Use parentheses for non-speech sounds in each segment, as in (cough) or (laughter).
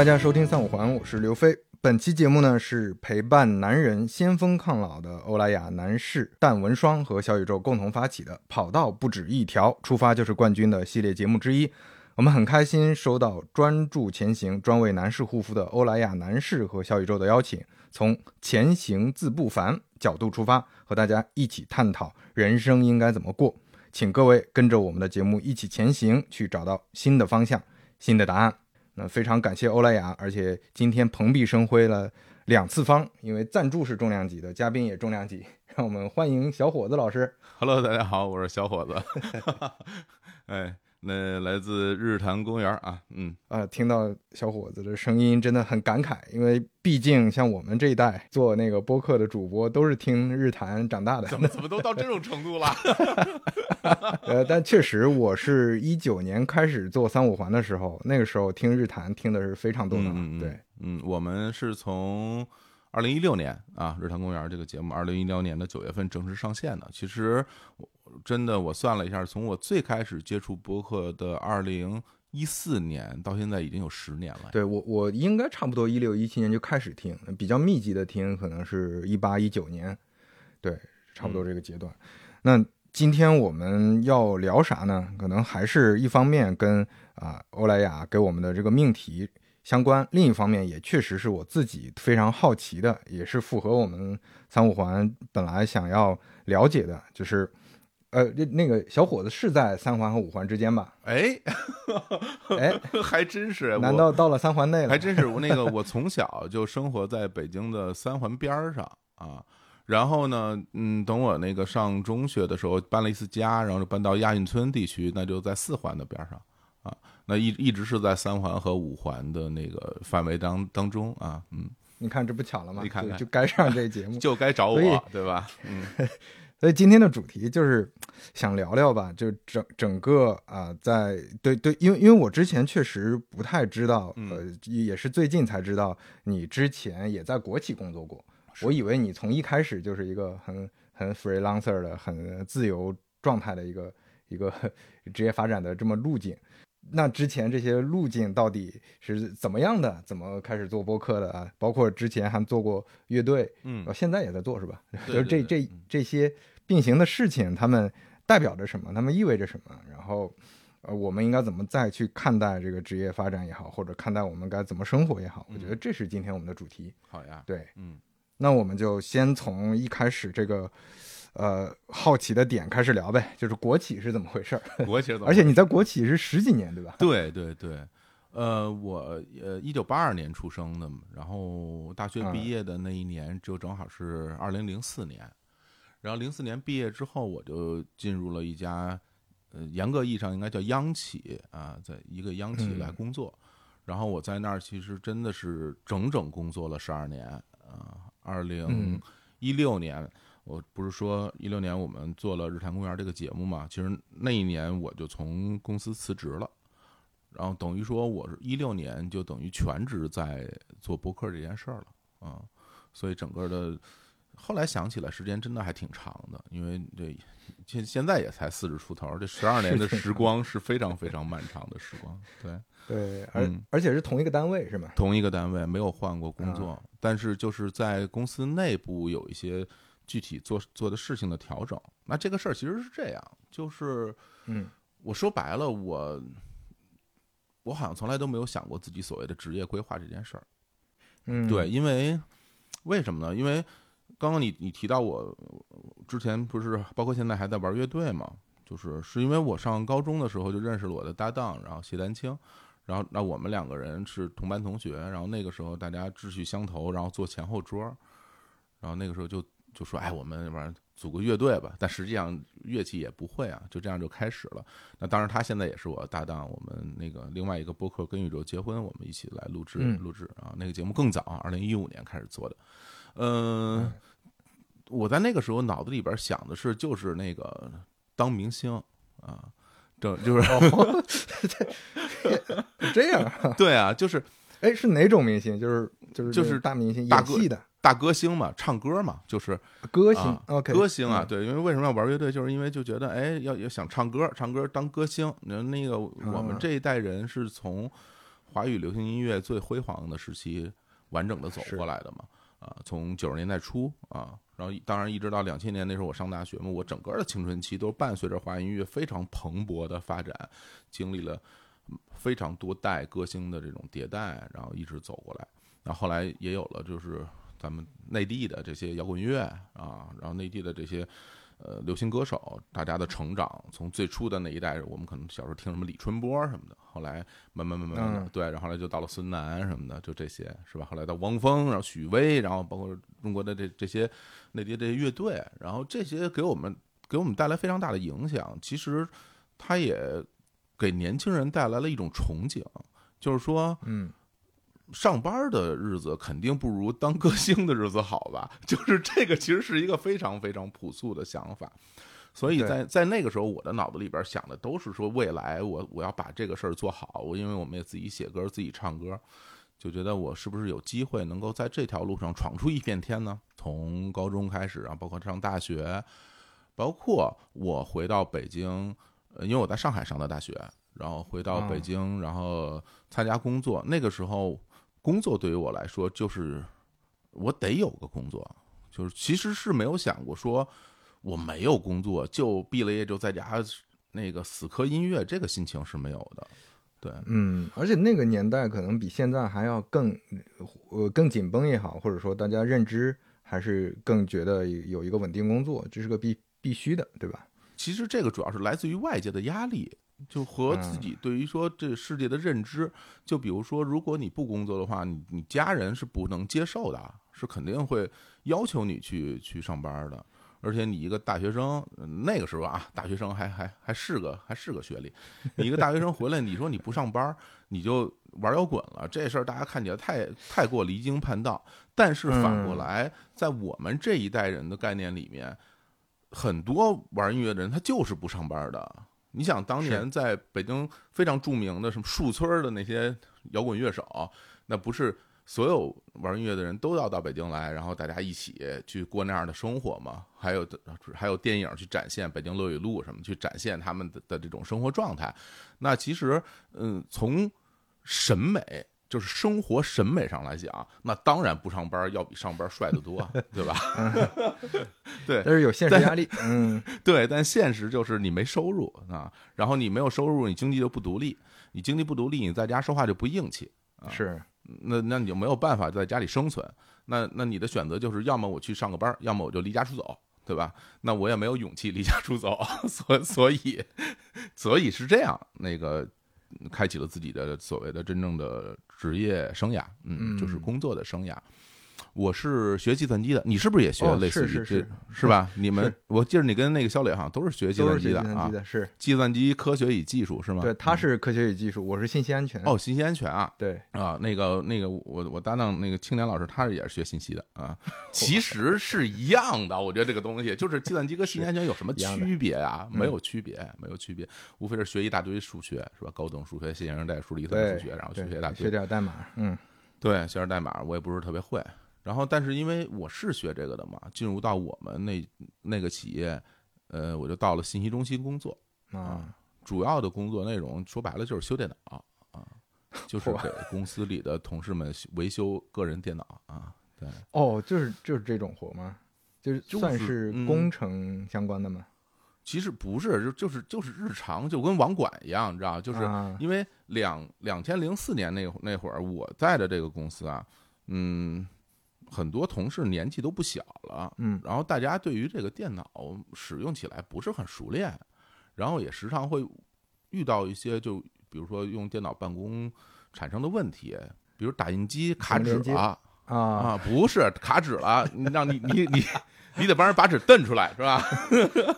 大家收听三五环，我是刘飞。本期节目呢是陪伴男人先锋抗老的欧莱雅男士淡纹霜和小宇宙共同发起的“跑道不止一条，出发就是冠军”的系列节目之一。我们很开心收到专注前行、专为男士护肤的欧莱雅男士和小宇宙的邀请，从前行自不凡角度出发，和大家一起探讨人生应该怎么过。请各位跟着我们的节目一起前行，去找到新的方向、新的答案。那非常感谢欧莱雅，而且今天蓬荜生辉了两次方，因为赞助是重量级的，嘉宾也重量级。(laughs) 让我们欢迎小伙子老师。Hello，大家好，我是小伙子。(laughs) (laughs) 哎，那来自日坛公园啊，嗯，啊，听到小伙子的声音真的很感慨，因为毕竟像我们这一代做那个播客的主播，都是听日坛长大的。怎么怎么都到这种程度了？(laughs) 呃，但确实，我是一九年开始做三五环的时候，那个时候听日坛听的是非常多的。嗯嗯嗯对，嗯，我们是从二零一六年啊，日坛公园这个节目，二零一六年的九月份正式上线的。其实我真的我算了一下，从我最开始接触播客的二零一四年到现在已经有十年了。对我我应该差不多一六一七年就开始听，比较密集的听可能是一八一九年，对，差不多这个阶段。那今天我们要聊啥呢？可能还是一方面跟啊欧莱雅给我们的这个命题相关，另一方面也确实是我自己非常好奇的，也是符合我们三五环本来想要了解的，就是呃那那个小伙子是在三环和五环之间吧？哎，哎，还真是，难道到了三环内了？还真是我那个，我从小就生活在北京的三环边儿上啊。然后呢，嗯，等我那个上中学的时候搬了一次家，然后就搬到亚运村地区，那就在四环的边儿上啊。那一一直是在三环和五环的那个范围当当中啊，嗯，你看这不巧了吗？你看看就就该上这节目。(laughs) 就该找我，对吧？嗯 (laughs) 所以今天的主题就是想聊聊吧，就整整个啊、在对对，因为因为我之前确实不太知道，嗯呃，也是最近才知道你之前也在国企工作过，我以为你从一开始就是一个很很 freelancer 的、很自由状态的一个一个 (laughs) 职业发展的这么路径。那之前这些路径到底是怎么样的？怎么开始做播客的啊？包括之前还做过乐队，嗯呃，现在也在做是吧？(laughs) 就是这这这些并行的事情，他们代表着什么？他们意味着什么？然后，呃，我们应该怎么再去看待这个职业发展也好，或者看待我们该怎么生活也好？我觉得这是今天我们的主题。好呀，对，嗯那我们就先从一开始这个，呃，好奇的点开始聊呗，就是国企是怎么回事儿？国企怎么 (laughs) 而且你在国企是十几年，对吧？对对对，呃，我呃一九八二年出生的嘛，然后大学嗯毕业的那一年就正好是二零零四年，然后零四年毕业之后，我就进入了一家呃严格意义上应该叫央企啊，在一个央企来嗯工作，然后我在那儿其实真的是整整工作了十二年啊，二零嗯一六年。我不是说一六年我们做了《日坛公园》这个节目嘛？其实那一年我就从公司辞职了，然后等于说我是一六年就等于全职在做播客这件事儿了啊、所以整个的后来想起来时间真的还挺长的，因为这现现在也才四十出头，这十二年的时光是非常非常漫长的时光。对，对，而、嗯而且是同一个单位是吗？同一个单位没有换过工啊作，但是就是在公司内部有一些具体做做的事情的调整。那这个事儿其实是这样，就是嗯我说白了，我我好像从来都没有想过自己所谓的职业规划这件事儿。嗯，对，，因为为什么呢？因为刚刚你你提到我之前不是包括现在还在玩乐队嘛，就是是因为我上高中的时候就认识了我的搭档，然后谢丹青，然后那我们两个人是同班同学，然后那个时候大家志趣相投，然后坐前后桌，然后那个时候就就说哎，我们要不然组个乐队吧，但实际上乐器也不会啊，就这样就开始了。那当然，他现在也是我搭档，我们那个另外一个播客《跟宇宙结婚》，我们一起来录制嗯录制啊。那个节目更早，二零一五年开始做的。嗯，我在那个时候脑子里边想的是，就是那个当明星啊，这就是哦，(laughs) 这样啊，(laughs) 对啊，就是哎，是哪种明星？就是就是就是大明星，演戏的大歌星嘛，唱歌嘛，就是歌星啊。OK，歌星啊，嗯，对，因为为什么要玩乐队，就是因为就觉得哎，要要想唱歌，唱歌当歌星。那那个我们啊这一代人是从华语流行音乐最辉煌的时期完整的走过来的嘛。啊，从九十年代初啊，然后当然一直到两千年那时候我上大学嘛，我整个的青春期都伴随着华语音乐非常蓬勃的发展，经历了非常多代歌星的这种迭代，然后一直走过来。然后后来也有了就是咱们内地的这些摇滚乐啊，然后内地的这些呃流行歌手，大家的成长，从最初的那一代，我们可能小时候听什么李春波什么的，后来慢慢慢慢慢的，嗯对，然后后来就到了孙楠什么的，就这些是吧？后来到汪峰，然后许巍，然后包括中国的这这些内地这些乐队，然后这些给我们给我们带来非常大的影响。其实它也给年轻人带来了一种憧憬，就是说，嗯，上班的日子肯定不如当歌星的日子好吧？(laughs) 就是这个，其实是一个非常非常朴素的想法。所以在在那个时候，我的脑子里边想的都是说，未来我我要把这个事儿做好。我因为我们也自己写歌，自己唱歌，就觉得我是不是有机会能够在这条路上闯出一片天呢？从高中开始啊，包括上大学，包括我回到北京，呃，因为我在上海上的大学，然后回到北哦京，然后参加工作。那个时候，工作对于我来说就是我得有个工作，就是其实是没有想过说我没有工作就毕了业就在家那个死磕音乐，这个心情是没有的。对，嗯，而且那个年代可能比现在还要更，呃，更紧绷也好，或者说大家认知还是更觉得有一个稳定工作，这是个必必须的，对吧？其实这个主要是来自于外界的压力，就和自己对于说这世界的认知。就比如说，如果你不工作的话，你你家人是不能接受的，是肯定会要求你去去上班的。而且你一个大学生，那个时候啊，大学生还还还是个还是个学历，你一个大学生回来，你说你不上班，你就玩摇滚了，这事儿大家看起来太太过离经叛道。但是反过来，在我们这一代人的概念里面，很多玩音乐的人他就是不上班的。你想当年在北京非常著名的什么树村的那些摇滚乐手，那不是所有玩音乐的人都要到北京来，然后大家一起去过那样的生活吗？还有还有电影去展现北京乐语录什么，去展现他们的的这种生活状态。那其实，嗯，从审美就是生活审美上来讲，那当然不上班要比上班帅得多，对吧？(laughs) 对，但是有现实压力，嗯，(laughs) 对，但现实就是你没收入啊，然后你没有收入，你经济就不独立，你经济不独立，你在家说话就不硬气，啊是，那那你就没有办法在家里生存。那那你的选择就是，要么我去上个班，要么我就离家出走，对吧？那我也没有勇气离家出走，(laughs) 所所以所以是这样，那个开启了自己的所谓的真正的职业生涯，嗯，就是嗯工作的生涯。我是学计算机的，你是不是也学哦类似于这是是是是吧？(laughs) 你们我记得你跟那个肖磊好像都是学计算机的啊是计算机，科学与技术是吗？对，他嗯是科学与技术，我是信息安全，哦，信息安全啊，对，啊，那个那个，我我搭档那个青年老师，他是也是学信息的啊，(laughs) 其实是一样的。我觉得这个东西就是计算机跟信息安全有什么 (laughs) 区别啊？嗯没有区别，没有区别，无非是学一大堆数学是吧？高等数学、线性代数、离散对，数学，然后去学一大堆学。点代码，嗯，对，学点代码我也不是特别会。然后，但是因为我是学这个的嘛，进入到我们那那个企业，呃，我就到了信息中心工作。啊，主要的工作内容说白了就是修电脑啊，就是给公司里的同事们维修个人电脑啊。对，哦，就是就是这种活吗？就是算是嗯工程相关的吗？其实不是，就就是就是日常，就跟网管一样，你知道，就是啊因为两两千零四年那那会儿，我在的这个公司啊，嗯，很多同事年纪都不小了，嗯然后大家对于这个电脑使用起来不是很熟练，然后也时常会遇到一些就比如说用电脑办公产生的问题，比如打印机卡纸了。啊，啊，不是卡纸了，让你你你你得帮人把纸蹬出来是吧？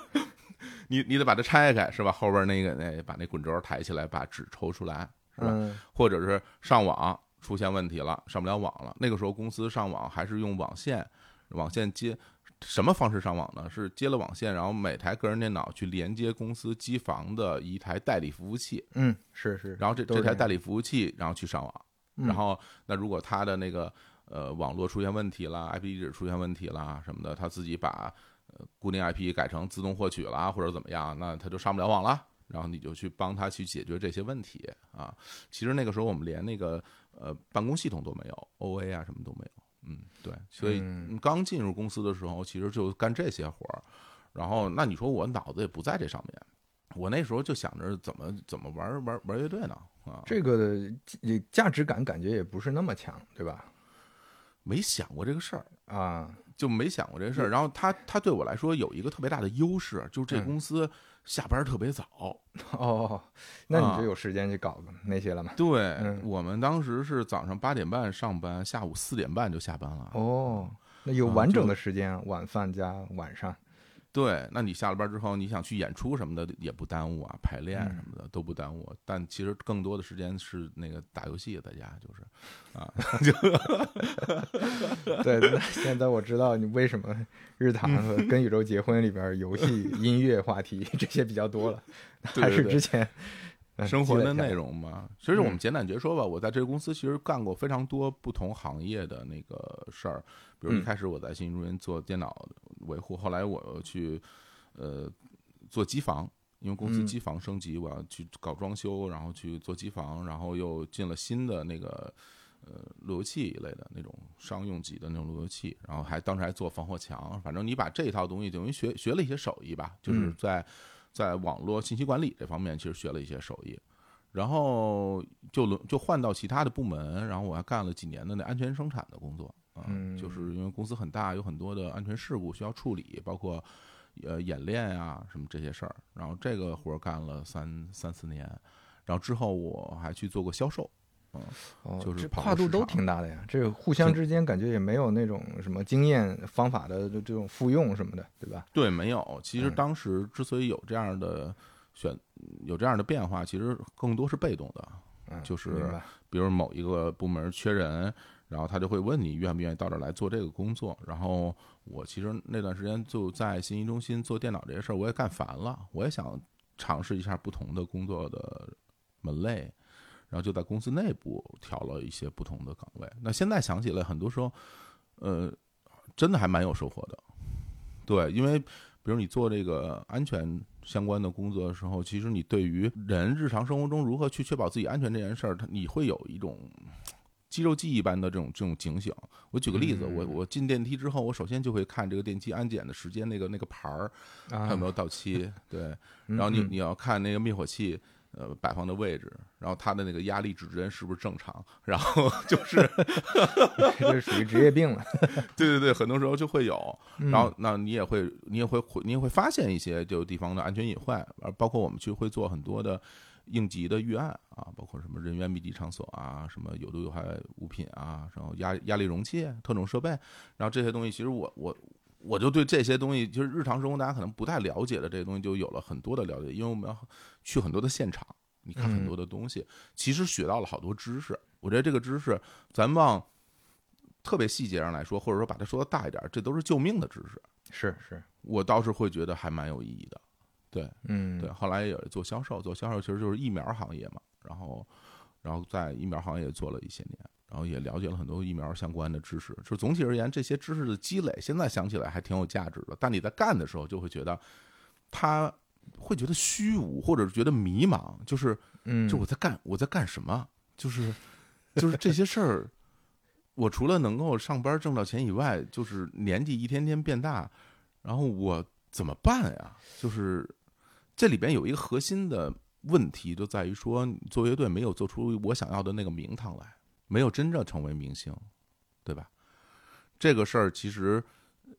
(laughs) 你你得把它拆开是吧？后边那个那把那滚轴抬起来，把纸抽出来是吧？嗯或者是上网出现问题了，上不了网了。那个时候公司上网还是用网线，网线接什么方式上网呢？是接了网线，然后每台个人电脑去连接公司机房的一台代理服务器，嗯，是是，然后这这台代理服务器，然后去上网。嗯然后那如果他的那个呃网络出现问题啦，IP 地址出现问题啦什么的，他自己把呃固定 IP 改成自动获取啦，或者怎么样，那他就上不了网了。然后你就去帮他去解决这些问题啊。其实那个时候我们连那个呃办公系统都没有，OA 啊什么都没有。嗯，对，所以嗯刚进入公司的时候，其实就干这些活儿。然后，那你说我脑子也不在这上面，我那时候就想着怎么怎么玩玩玩乐队呢？啊，这个的价价值感感觉也不是那么强，对吧？没想过这个事儿。啊，就没想过这事儿。然后他他对我来说有一个特别大的优势，就是这嗯公司下班特别早。(laughs) 哦，那你啊就有时间去搞那些了嘛？对、嗯我们当时是早上八点半上班，下午四点半就下班了。哦，那有啊完整的时间，晚饭加晚上。对，那你下了班之后，你想去演出什么的也不耽误啊，排练嗯什么的都不耽误。但其实更多的时间是那个打游戏，在家就是啊，(laughs) 就 (laughs) 对，那现在我知道你为什么日 (laughs) 坛和《跟宇宙结婚》里边游戏、音乐话题这些比较多了，还是之前嗯生活的内。容嘛。其实我们嗯简短截说吧，我在这个公司其实干过非常多不同行业的那个事儿，比如一嗯开始我在信息中心做电脑维护，后来我又去呃做机房。因为公司嗯机房升级，我要去搞装修，然后去做机房，然后又进了新的那个呃路由器一类的那种商用级的那种路由器，然后还当时还做防火墙，反正你把这一套东西等于学学了一些手艺吧，就是嗯在在网络信息管理这方面其实学了一些手艺，然后就轮就换到其他的部门，然后我还干了几年的那安全生产的工作啊，嗯就是因为公司很大，有很多的安全事故需要处理，包括呃演练啊什么这些事儿，然后这个活儿干了三三四年，然后之后我还去做过销售，哦，就是跨度都挺大的呀。这个互相之间感觉也没有那种什么经验方法的这这种复用什么的，对吧？对，没有。其实嗯当时之所以有这样的选，有这样的变化，其实更多是被动的。嗯，就是比如某一个部门缺人，然后他就会问你愿不愿意到这儿来做这个工作。然后我其实那段时间就在信息中心做电脑这些事儿，我也干烦了，我也想尝试一下不同的工作的门类。然后就在公司内部调了一些不同的岗位。那现在想起来，很多时候，呃，真的还蛮有收获的。对，因为比如你做这个安全相关的工作的时候，其实你对于人日常生活中如何去确保自己安全这件事儿，它你会有一种肌肉记忆般的这种这种警醒。我举个例子，我嗯我进电梯之后，我首先就会看这个电梯安检的时间，那个那个牌儿它有没有到期，(laughs) 对，嗯然后你嗯你要看那个灭火器。呃，摆放的位置，然后它的那个压力指针是不是正常？然后 (laughs) 就是，(laughs) 这是属于职业病了。(laughs) 对对对，很多时候就会有，嗯然后那你也会你也会你也会发现一些就地方的安全隐患，而包括我们去会做很多的应急的预案啊，包括什么人员密集场所啊，什么有毒有害物品啊，然后压压力容器、特种设备，然后这些东西，其实我我我就对这些东西，就是日常生活大家可能不太了解的这些东西，就有了很多的了解，因为我们要去很多的现场，你看很多的东西，其实学到了好多知识。我觉得这个知识，咱往特别细节上来说，或者说把它说的大一点，这都是救命的知识。是是，我倒是会觉得还蛮有意义的。对嗯，对，后来也做销售，做销售其实就是疫苗行业嘛，然后然后在疫苗行业做了一些年，然后也了解了很多疫苗相关的知识。就总体而言，这些知识的积累，现在想起来还挺有价值的。但你在干的时候，就会觉得他会觉得虚无，或者是觉得迷茫，就是嗯，就我在干我在干什么？就是就是这些事儿，我除了能够上班挣到钱以外，就是年纪一天天变大，然后我怎么办呀？就是这里边有一个核心的问题，就在于说，你做乐队没有做出我想要的那个名堂来，没有真正成为明星，对吧？这个事儿其实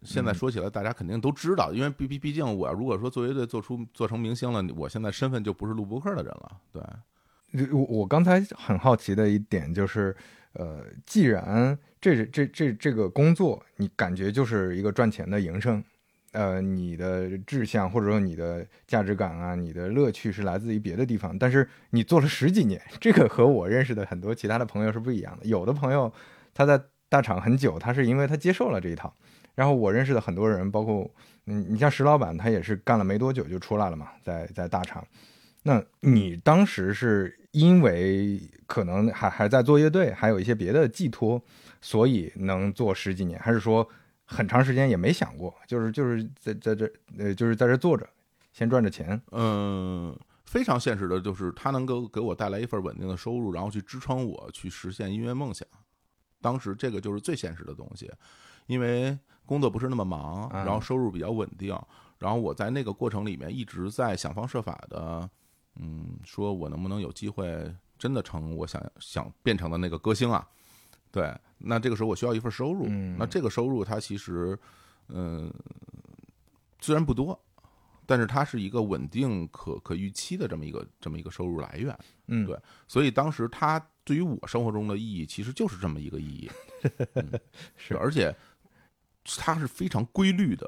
现在说起来，大家肯定都知道，因为毕毕毕竟我如果说做乐队做出做成明星了，我现在身份就不是录播客的人了，对。我我刚才很好奇的一点就是，呃，既然这这这这个工作，你感觉就是一个赚钱的营生，呃，你的志向或者说你的价值感啊，你的乐趣是来自于别的地方，但是你做了十几年，这个和我认识的很多其他的朋友是不一样的。有的朋友他在大厂很久，他是因为他接受了这一套，然后我认识的很多人，包括嗯，你像石老板，他也是干了没多久就出来了嘛，在在大厂。那你当时是因为可能还还在做乐队，还有一些别的寄托，所以能做十几年，还是说很长时间也没想过，就是就是在在这呃就是在这坐着，先赚着钱？嗯，非常现实的就是它能够给我带来一份稳定的收入，然后去支撑我去实现音乐梦想。当时这个就是最现实的东西，因为工作不是那么忙，啊然后收入比较稳定，然后我在那个过程里面一直在想方设法的，嗯，说我能不能有机会真的成我想想变成的那个歌星啊？对，那这个时候我需要一份收入，嗯那这个收入它其实，嗯、虽然不多，但是它是一个稳定可可预期的这么一个这么一个收入来源。嗯，对所以当时它对于我生活中的意义，其实就是这么一个意义。(laughs) 嗯是而且它是非常规律的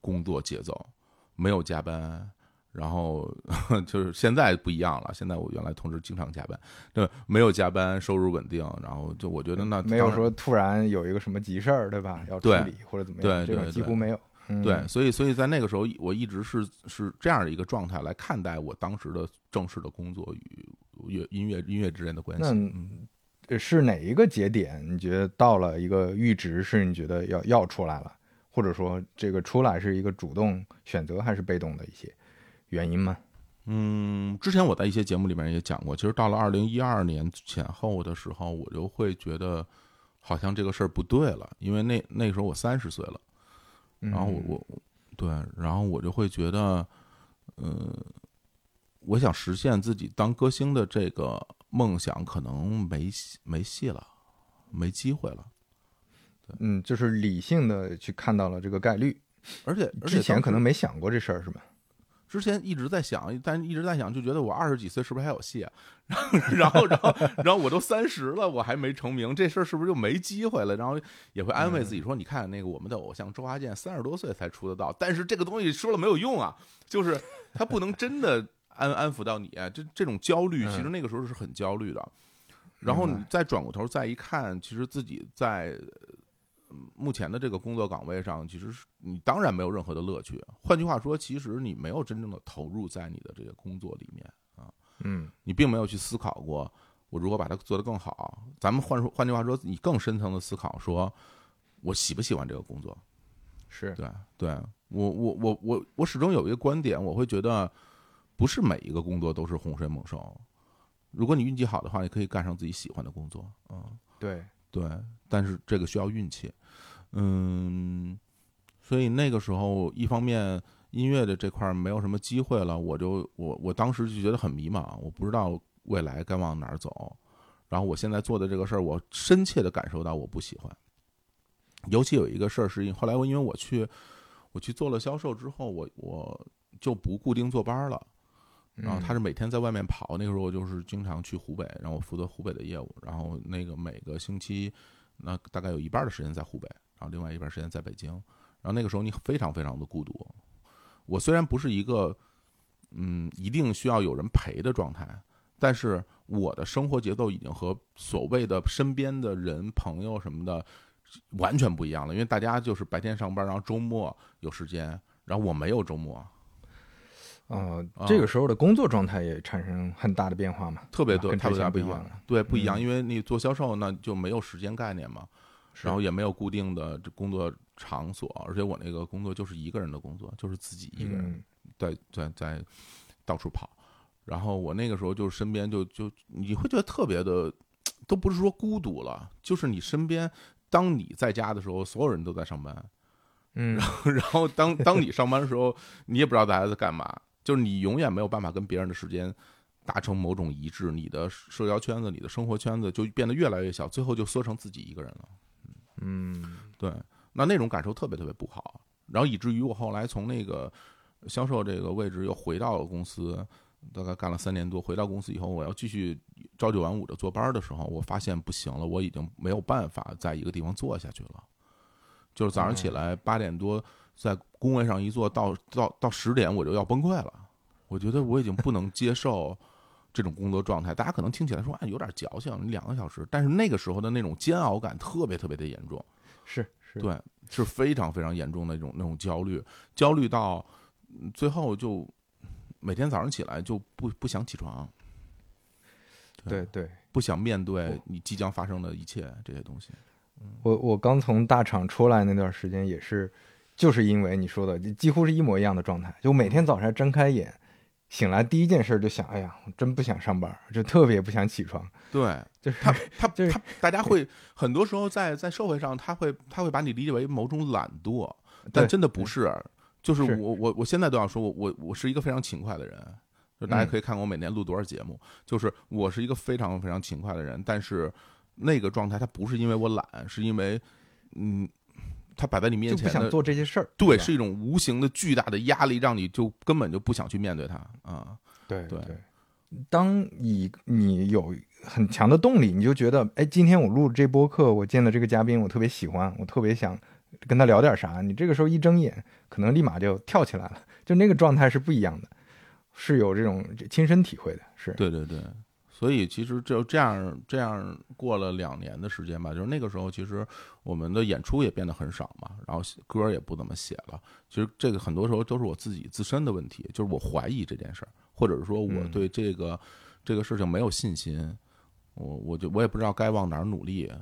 工作节奏，没有加班。然后 (laughs) 就是现在不一样了，现在我原来同事经常加班，对，没有加班，收入稳定，然后就我觉得那没有说突然有一个什么急事儿，对吧？要处理或者怎么样，这种几乎没有。嗯对，，所以所以在那个时候，我一直是是这样的一个状态来看待我当时的正式的工作与乐音乐音乐之间的关系。是哪一个节点？你觉得到了一个阈值，是你觉得要要出来了，或者说这个出来是一个主动选择还是被动的一些原因吗？嗯，之前我在一些节目里面也讲过，其实到了二零一二年前后的时候，我就会觉得好像这个事儿不对了，因为那那时候我三十岁了，然然后我我我对，然后我就会觉得，呃，我想实现自己当歌星的这个梦想，可能没戏没戏了，没机会了。嗯，就是理性的去看到了这个概率，而且而且之前可能没想过这事儿，是吧？之前一直在想，但一直在想，就觉得我二十几岁是不是还有戏啊？然后，然后，然后，然后我都三十了，我还没成名，这事儿是不是就没机会了？然后也会安慰自己说，你看那个我们的偶像周华健三十多岁才出得道，但是这个东西说了没有用啊，就是他不能真的安安抚到你，这这种焦虑，其实那个时候是很焦虑的。然后你再转过头再一看，其实自己在呃目前的这个工作岗位上，其实是你当然没有任何的乐趣。换句话说，其实你没有真正的投入在你的这个工作里面啊，嗯你并没有去思考过我如何把它做得更好。咱们换说换句话说，你更深层的思考，说我喜不喜欢这个工作？是，对对，我我我我我始终有一个观点，我会觉得不是每一个工作都是洪水猛兽。如果你运气好的话，你可以干上自己喜欢的工作，嗯，对，对，但是这个需要运气，嗯，所以那个时候，一方面音乐的这块儿没有什么机会了，我就我我当时就觉得很迷茫，我不知道未来该往哪儿走。然后我现在做的这个事儿，我深切的感受到我不喜欢。尤其有一个事儿是因，后来我因为我去我去做了销售之后，我我就不固定坐班儿了。然后他是每天在外面跑，那个时候我就是经常去湖北，然后我负责湖北的业务，然后那个每个星期，那大概有一半的时间在湖北，然后另外一半时间在北京，然后那个时候你非常非常的孤独。我虽然不是一个，嗯，一定需要有人陪的状态，但是我的生活节奏已经和所谓的身边的人、朋友什么的完全不一样了，因为大家就是白天上班，然后周末有时间，然后我没有周末，呃，啊这个时候的工作状态也产生很大的变化嘛，特别多，特别不一样了。对，不一样，嗯因为你做销售那就没有时间概念嘛，然后也没有固定的这工作场所，而且我那个工作就是一个人的工作，就是自己一个人嗯在在在到处跑。然后我那个时候就身边就就你会觉得特别的，都不是说孤独了，就是你身边，当你在家的时候，所有人都在上班，嗯，然后当当你上班的时候，你也不知道大家在干嘛，就是你永远没有办法跟别人的时间达成某种一致，你的社交圈子、你的生活圈子就变得越来越小，最后就缩成自己一个人了。嗯对，那那种感受特别特别不好，然后以至于我后来从那个销售这个位置又回到了公司，大概干了三年多，回到公司以后，我要继续朝九晚五的坐班的时候，我发现不行了，我已经没有办法在一个地方坐下去了。就是早上起来八点多在工位上一坐，到到到十点我就要崩溃了。我觉得我已经不能接受这种工作状态。大家可能听起来说啊有点矫情，你两个小时，但是那个时候的那种煎熬感特别特别的严重。是是，对，是非常非常严重的那种那种焦虑，焦虑到嗯最后就每天早上起来就不不想起床，对对。不想面对你即将发生的一切这些东西。我我刚从大厂出来那段时间也是，就是因为你说的，几乎是一模一样的状态。就每天早上睁开眼，醒来第一件事就想，哎呀，我真不想上班，就特别不想起床。对，就是他 (laughs) 他就是他，大家会很多时候在在社会上，他会他会把你理解为某种懒惰，但真的不是。就是是我我我现在都要说，我我我是一个非常勤快的人。就大家嗯可以看看我每年录多少节目，就是我是一个非常非常勤快的人，但是那个状态，它不是因为我懒，是因为嗯，它摆在你面前就不想做这些事儿。对，是一种无形的巨大的压力，让你就根本就不想去面对它啊。对对对。当你你有很强的动力，你就觉得，哎，今天我录这播客，我见的这个嘉宾，我特别喜欢，我特别想跟他聊点啥。你这个时候一睁眼，可能立马就跳起来了，就那个状态是不一样的，是有这种亲身体会的，是。对对对，所以其实就这样这样过了两年的时间吧，就是那个时候，其实我们的演出也变得很少嘛，然后歌也不怎么写了。其实这个很多时候都是我自己自身的问题，就是我怀疑这件事儿，或者是说我嗯对这个、这个事情没有信心，我我就我也不知道该往哪儿努力。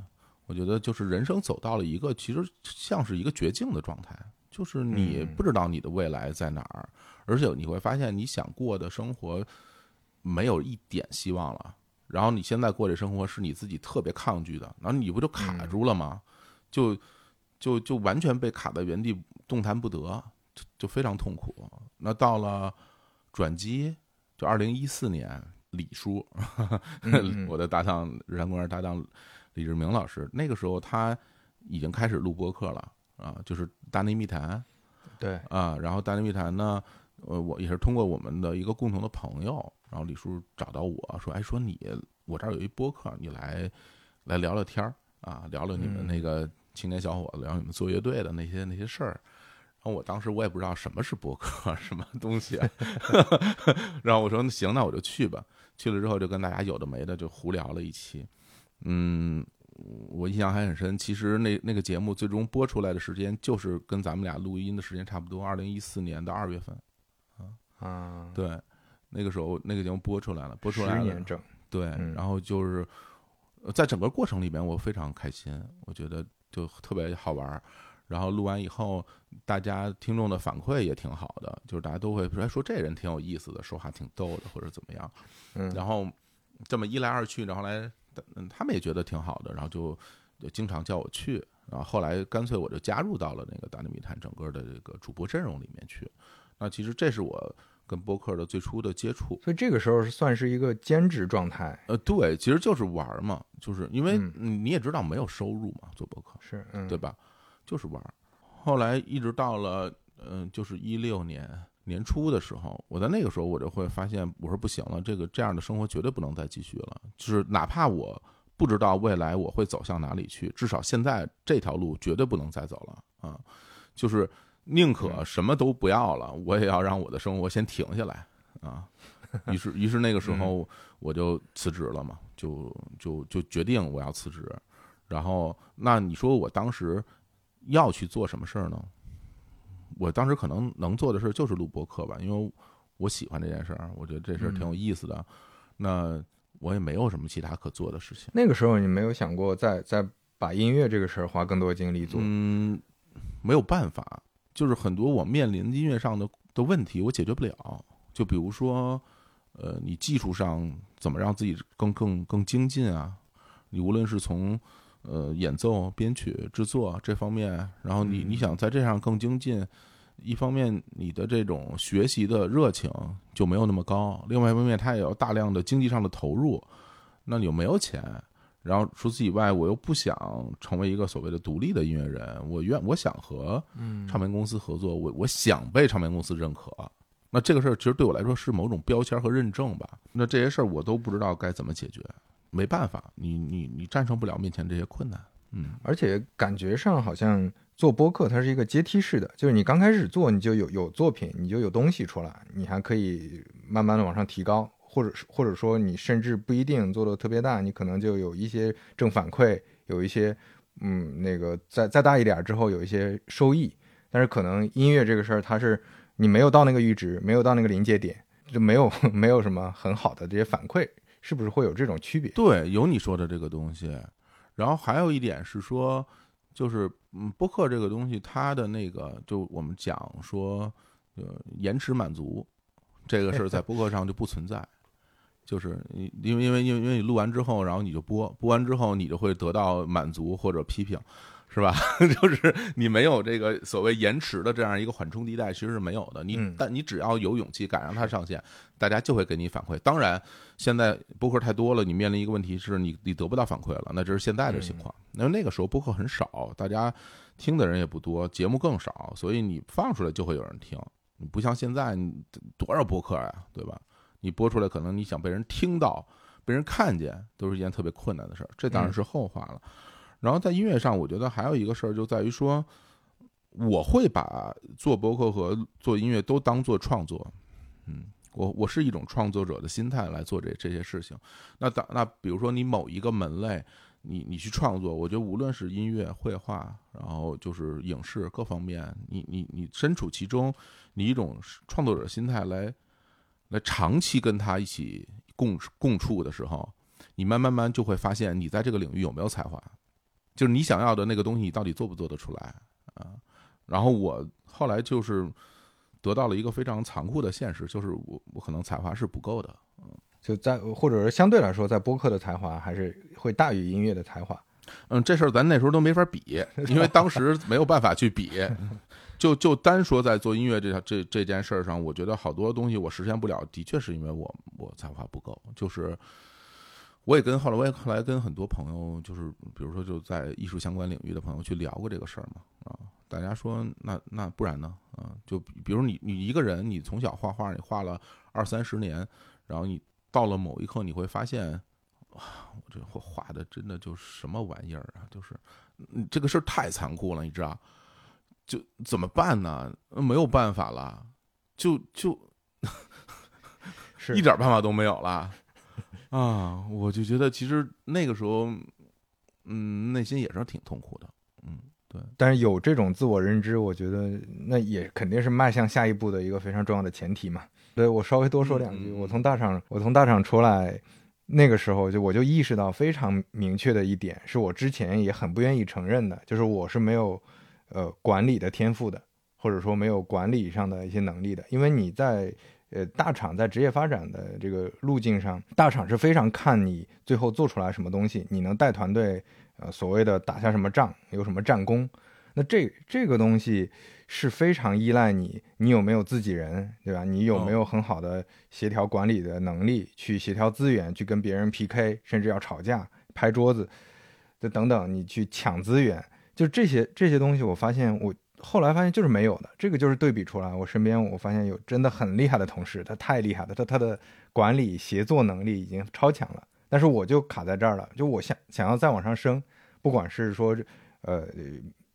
我觉得就是人生走到了一个其实像是一个绝境的状态，就是你嗯不知道你的未来在哪儿，而且你会发现你想过的生活没有一点希望了。然后你现在过这生活是你自己特别抗拒的，然后你不就卡住了吗？就就就完全被卡在原地动弹不得，就就非常痛苦。那到了转机，就二零一四年，李叔，(laughs) 嗯我的搭档日坛公园搭档李志明老师，那个时候他已经开始录播客了啊，就是《大内密谈》对，啊，然后《大内密谈》呢，呃，我也是通过我们的一个共同的朋友，然后李叔找到我说，哎，说你我这儿有一播客，你来来聊聊天儿啊，聊聊你们嗯那个青年小伙子，聊你们做乐队的那些那些事儿。然后我当时我也不知道什么是播客，(laughs) 什么东西、啊，(laughs) 然后我说那行，那我就去吧。去了之后就跟大家有的没的就胡聊了一期，嗯，我印象还很深。其实那那个节目最终播出来的时间就是跟咱们俩录音的时间差不多，二零一四年的二月份。啊，对，那个时候那个节目播出来了，播出来了，十年整，对，嗯然后就是呃在整个过程里面，我非常开心，我觉得就特别好玩儿。然后录完以后，大家听众的反馈也挺好的，就是大家都会说哎说这人挺有意思的，说话挺逗的，或者怎么样。嗯，然后这么一来二去，然后来，嗯，他们也觉得挺好的，然后就就经常叫我去。然后后来干脆我就加入到了那个大内密探整个的这个主播阵容里面去。那其实这是我跟播客的最初的接触。所以这个时候是算是一个兼职状态，呃，对，其实就是玩儿嘛，就是因为你也知道没有收入嘛，做播客，是，嗯，对吧？就是玩儿。后来一直到了嗯、就是一六年年初的时候，我在那个时候我就会发现，我说不行了，这个这样的生活绝对不能再继续了。就是哪怕我不知道未来我会走向哪里去，至少现在这条路绝对不能再走了啊！就是宁可什么都不要了，我也要让我的生活先停下来啊！(laughs) 于是，于是那个时候我就辞职了嘛，就就就决定我要辞职。然后，那你说我当时要去做什么事儿呢？我当时可能能做的事儿就是录播客吧，因为我喜欢这件事儿，我觉得这事儿挺有意思的。那我也没有什么其他可做的事情。那个时候你没有想过再再把音乐这个事儿花更多精力做，嗯，没有办法，就是很多我面临音乐上的的问题，我解决不了。就比如说，呃，你技术上怎么让自己更更更精进啊？你无论是从呃演奏、编曲、制作这方面，然后你嗯你想在这上更精进，一方面你的这种学习的热情就没有那么高，另外一方面它也有大量的经济上的投入，那你又没有钱。然后除此以外，我又不想成为一个所谓的独立的音乐人，我愿我想和嗯唱片公司合作，我我想被唱片公司认可。那这个事儿其实对我来说是某种标签和认证吧。那这些事儿我都不知道该怎么解决，没办法，你你你战胜不了面前这些困难。嗯，而且感觉上好像做播客它是一个阶梯式的，就是你刚开始做你就有有作品，你就有东西出来，你还可以慢慢的往上提高，或者或者说你甚至不一定做的特别大，你可能就有一些正反馈，有一些嗯那个再再大一点之后有一些收益，但是可能音乐这个事儿它是你没有到那个阈值，没有到那个临界点，就没有 (laughs) 没有什么很好的这些反馈，是不是会有这种区别？对，有你说的这个东西。然后还有一点是说，就是嗯，播客这个东西，它的那个就我们讲说，呃，延迟满足，这个事儿在播客上就不存在。就是你，因为因为因为因为你录完之后，然后你就播，播完之后你就会得到满足或者批评，是吧？(laughs) 就是你没有这个所谓延迟的这样一个缓冲地带，其实是没有的。你嗯但你只要有勇气敢让它上线，大家就会给你反馈。当然，现在播客太多了，你面临一个问题是你你得不到反馈了，那这是现在的情况。那那个时候播客很少，大家听的人也不多，节目更少，所以你放出来就会有人听。你不像现在，多少播客呀，对吧？你播出来，可能你想被人听到、被人看见，都是一件特别困难的事儿。这当然是后话了。然后在音乐上，我觉得还有一个事儿，就在于说，我会把做播客和做音乐都当做创作。嗯，我我是一种创作者的心态来做这这些事情。那当那比如说你某一个门类，你你去创作，我觉得无论是音乐、绘画，然后就是影视各方面，你你你身处其中，你一种创作者心态来来长期跟他一起共共处的时候，你慢慢慢就会发现你在这个领域有没有才华，就是你想要的那个东西，你到底做不做得出来啊？然后我后来就是得到了一个非常残酷的现实，就是我我可能才华是不够的。就在或者是相对来说，在播客的才华还是会大于音乐的才华。嗯，这事儿咱那时候都没法比，因为当时没有办法去比。就就单说在做音乐这条这这件事儿上，我觉得好多东西我实现不了，的确是因为我我才华不够。就是我也跟后来我也后来跟很多朋友，就是比如说就在艺术相关领域的朋友去聊过这个事儿嘛啊，大家说那那不然呢啊？就比如你你一个人，你从小画画，你画了二三十年，然后你到了某一刻，你会发现，哇，我这画画的真的就是什么玩意儿啊！就是这个事儿太残酷了，你知道？就怎么办呢？呃没有办法了，就就是一点办法都没有了 (laughs) 啊！我就觉得其实那个时候，嗯，内心也是挺痛苦的。嗯，对，但是有这种自我认知，我觉得那也肯定是迈向下一步的一个非常重要的前提嘛。对我稍微多说两句，我从大厂我从大厂出来，那个时候就我就意识到非常明确的一点，是我之前也很不愿意承认的，就是我是没有呃管理的天赋的，或者说没有管理上的一些能力的，因为你在。呃，大厂在职业发展的这个路径上，大厂是非常看你最后做出来什么东西，你能带团队，呃，所谓的打下什么仗，有什么战功。那这这个东西是非常依赖你，你有没有自己人，对吧？你有没有很好的协调管理的能力，去协调资源，去跟别人 PK，甚至要吵架、拍桌子，这等等，你去抢资源，就这些这些东西，我发现我后来发现就是没有的。这个就是对比出来，我身边我发现有真的很厉害的同事，他太厉害了，他他的管理协作能力已经超强了，但是我就卡在这儿了，就我想想要再往上升，不管是说呃。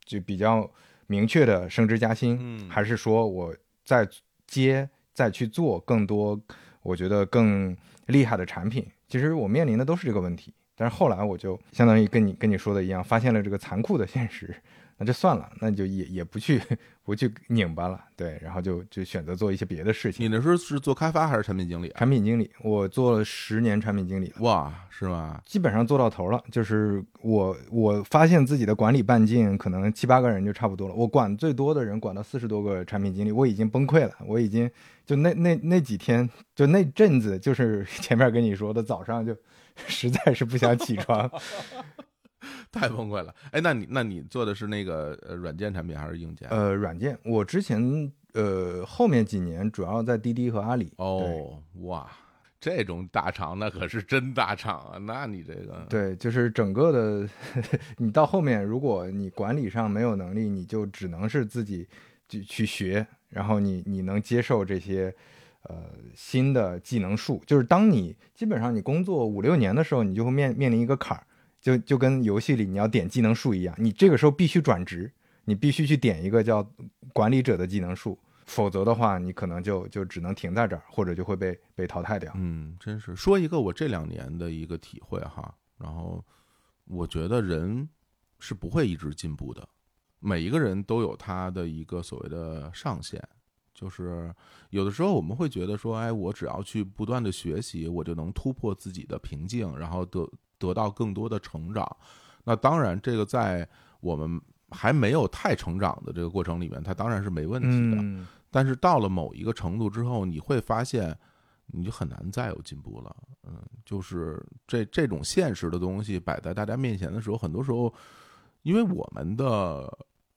就比较明确的升职加薪，嗯还是说我再接再去做更多，我觉得更厉害的产品。其实我面临的都是这个问题，但是后来我就相当于跟你跟你说的一样，发现了这个残酷的现实，那就算了，那就也也不去不去拧巴了，对，然后就就选择做一些别的事情。你那时候是做开发还是产品经理啊？产品经理，我做了十年产品经理了。哇，是吗？基本上做到头了，就是我我发现自己的管理半径可能七八个人就差不多了。我管最多的人管到四十多个产品经理，我已经崩溃了。我已经就那那那几天，就那阵子，就是 (laughs) 前面跟你说的，早上就 (laughs) 实在是不想起床。(laughs) 太崩溃了！哎，那你那你做的是那个呃软件产品还是硬件？呃，软件，我之前呃后面几年主要在滴滴和阿里。哦，哇，这种大厂那可是真大厂啊！那你这个对，就是整个的，(laughs) 你到后面，如果你管理上没有能力，你就只能是自己去去学，然后你你能接受这些呃新的技能树。就是当你基本上你工作五六年的时候，你就会面面临一个坎儿，就就跟游戏里你要点技能树一样，你这个时候必须转职，你必须去点一个叫管理者的技能树。否则的话，你可能就就只能停在这儿，或者就会被被淘汰掉。嗯，真是说一个我这两年的一个体会哈。然后我觉得人是不会一直进步的，每一个人都有他的一个所谓的上限。就是有的时候我们会觉得说，哎，我只要去不断的学习，我就能突破自己的瓶颈，然后得得到更多的成长。那当然，这个在我们还没有太成长的这个过程里面，它当然是没问题的。嗯，但是到了某一个程度之后，你会发现，你就很难再有进步了。嗯，就是这这种现实的东西摆在大家面前的时候，很多时候，因为我们的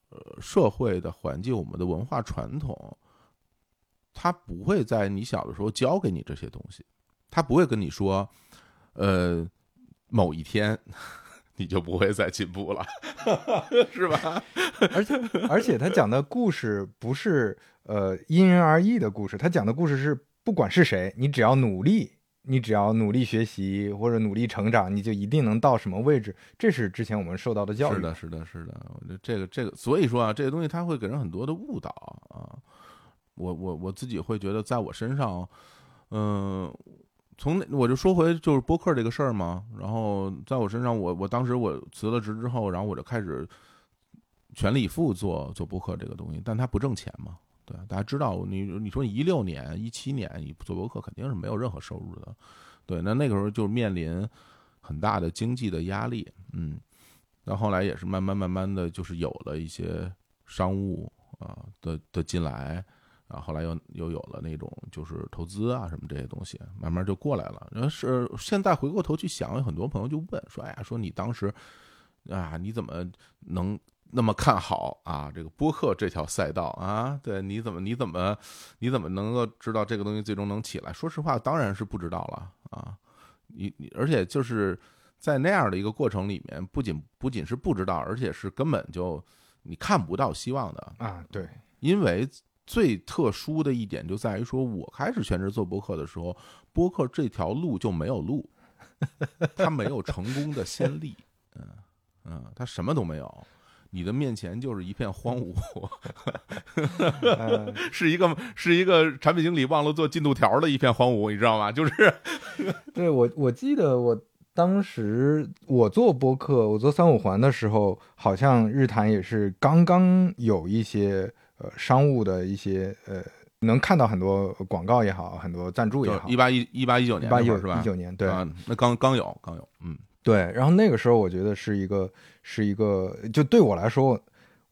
呃社会的环境、我们的文化传统，他不会在你小的时候教给你这些东西，他不会跟你说，呃，某一天。你就不会再进步了，(laughs) 是吧？(laughs) 而且而且他讲的故事不是呃因人而异的故事，他讲的故事是不管是谁，你只要努力，你只要努力学习或者努力成长，你就一定能到什么位置。这是之前我们受到的教育。是的，是的，是的。我觉得这个这个，所以说啊，这个东西它会给人很多的误导啊。我我我自己会觉得，在我身上，嗯。从我就说回就是播客这个事儿嘛，然后在我身上，我我当时我辞了职之后，然后我就开始全力以赴做做播客这个东西，但它不挣钱嘛，对大家知道，你你说你一六年、一七年你做播客肯定是没有任何收入的，对，那那个时候就面临很大的经济的压力，嗯，到后来也是慢慢慢慢的就是有了一些商务啊的的进来。然后后来又又有了那种就是投资啊什么这些东西，慢慢就过来了。然后是现在回过头去想，有很多朋友就问说：“哎呀，说你当时啊，你怎么能那么看好啊这个播客这条赛道啊？对，你怎么你怎么你怎么能够知道这个东西最终能起来？说实话，当然是不知道了啊。你你而且就是在那样的一个过程里面，不仅不仅是不知道，而且是根本就你看不到希望的啊。对，因为。最特殊的一点就在于说，我开始全职做播客的时候，播客这条路就没有路，它没有成功的先例，嗯嗯，它什么都没有，你的面前就是一片荒芜，(laughs) 是一个是一个产品经理忘了做进度条的一片荒芜，你知道吗？就是，对我我记得我当时我做播客，我做三五环的时候，好像日坛也是刚刚有一些。呃，商务的一些呃，能看到很多广告也好，很多赞助也好。一八一一八一九年八一九是吧？一九年对，那刚刚有刚有，嗯，对。然后那个时候，我觉得是一个是一个，就对我来说，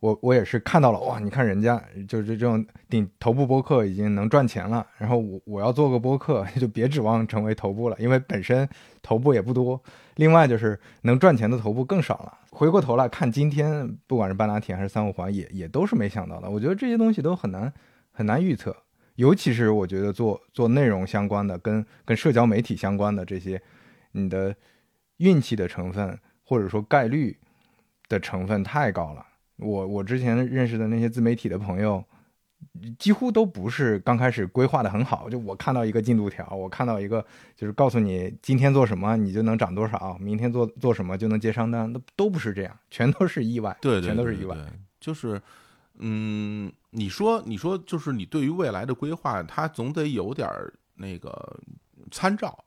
我我也是看到了哇！你看人家就是这种顶头部播客已经能赚钱了，然后我我要做个播客，就别指望成为头部了，因为本身头部也不多。另外就是能赚钱的头部更少了。回过头来看，今天不管是半拉铁还是三五环，也也都是没想到的。我觉得这些东西都很难很难预测，尤其是我觉得做做内容相关的，跟跟社交媒体相关的这些，你的运气的成分或者说概率的成分太高了。我我之前认识的那些自媒体的朋友。几乎都不是刚开始规划的很好，就我看到一个进度条，我看到一个就是告诉你今天做什么你就能涨多少，明天做做什么就能接商单，那都不是这样，全都是意外，对，全都是意外。就是，嗯，你说你说就是你对于未来的规划，它总得有点那个参照。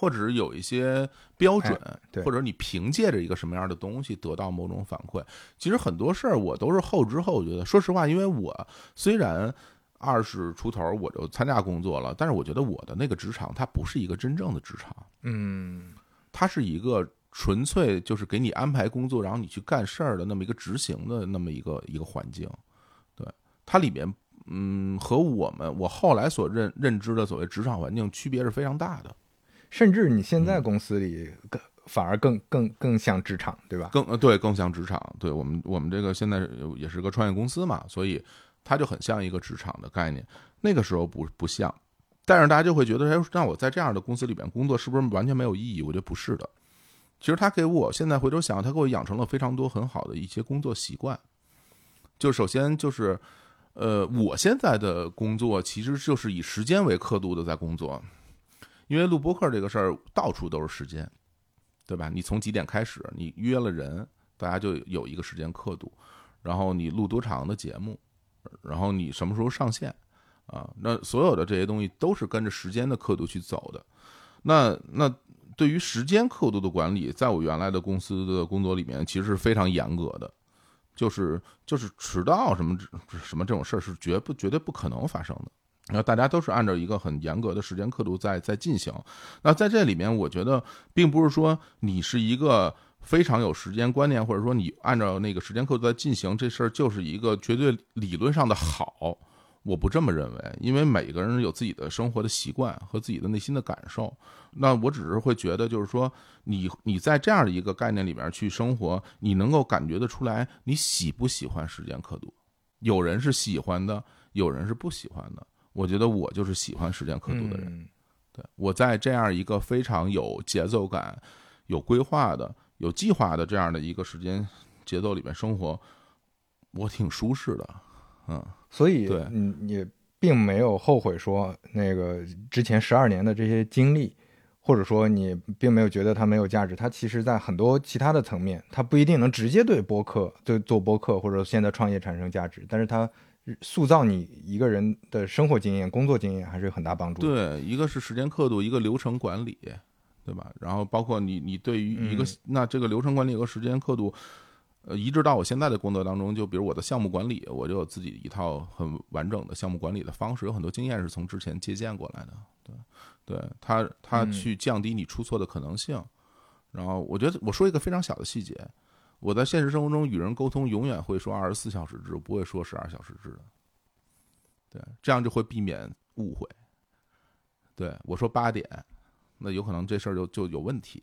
或者是有一些标准，或者你凭借着一个什么样的东西得到某种反馈。其实很多事儿我都是后知后觉的。说实话，因为我虽然二十出头我就参加工作了，但是我觉得我的那个职场它不是一个真正的职场，嗯，它是一个纯粹就是给你安排工作，然后你去干事儿的那么一个执行的那么一个一个环境。对它里面，嗯，和我们我后来所认认知的所谓职场环境区别是非常大的。甚至你现在公司里更反而更更更像职场，对吧？更呃对，更像职场。对我们我们这个现在也是个创业公司嘛，所以它就很像一个职场的概念。那个时候不不像，但是大家就会觉得，哎，那我在这样的公司里边工作是不是完全没有意义？我觉得不是的。其实他给我现在回头想，他给我养成了非常多很好的一些工作习惯。就首先就是，呃，我现在的工作其实就是以时间为刻度的在工作。因为录播客这个事儿，到处都是时间，对吧？你从几点开始，你约了人，大家就有一个时间刻度，然后你录多长的节目，然后你什么时候上线，啊，那所有的这些东西都是跟着时间的刻度去走的。那那对于时间刻度的管理，在我原来的公司的工作里面，其实是非常严格的，就是就是迟到什么什么这种事儿是绝不绝对不可能发生的。那大家都是按照一个很严格的时间刻度在在进行。那在这里面，我觉得并不是说你是一个非常有时间观念，或者说你按照那个时间刻度在进行这事儿就是一个绝对理论上的好。我不这么认为，因为每个人有自己的生活的习惯和自己的内心的感受。那我只是会觉得，就是说，你你在这样的一个概念里面去生活，你能够感觉得出来，你喜不喜欢时间刻度？有人是喜欢的，有人是不喜欢的。我觉得我就是喜欢时间刻度的人。嗯对我在这样一个非常有节奏感、有规划的、有计划的这样的一个时间节奏里面生活，我挺舒适的。嗯，所以对你也并没有后悔说那个之前十二年的这些经历，或者说你并没有觉得它没有价值。它其实在很多其他的层面，它不一定能直接对播客、对做播客或者现在创业产生价值，但是它塑造你一个人的生活经验、工作经验还是有很大帮助的。对，一个是时间刻度，一个流程管理，对吧？然后包括你，你对于一个、嗯那这个流程管理和时间刻度，呃，移植到我现在的工作当中，就比如我的项目管理，我就有自己一套很完整的项目管理的方式，有很多经验是从之前借鉴过来的。对，对，它它嗯去降低你出错的可能性。然后我觉得我说一个非常小的细节，我在现实生活中与人沟通永远会说二十四小时制，不会说十二小时制的。对，这样就会避免误会。对我说八点，那有可能这事儿就就有问题。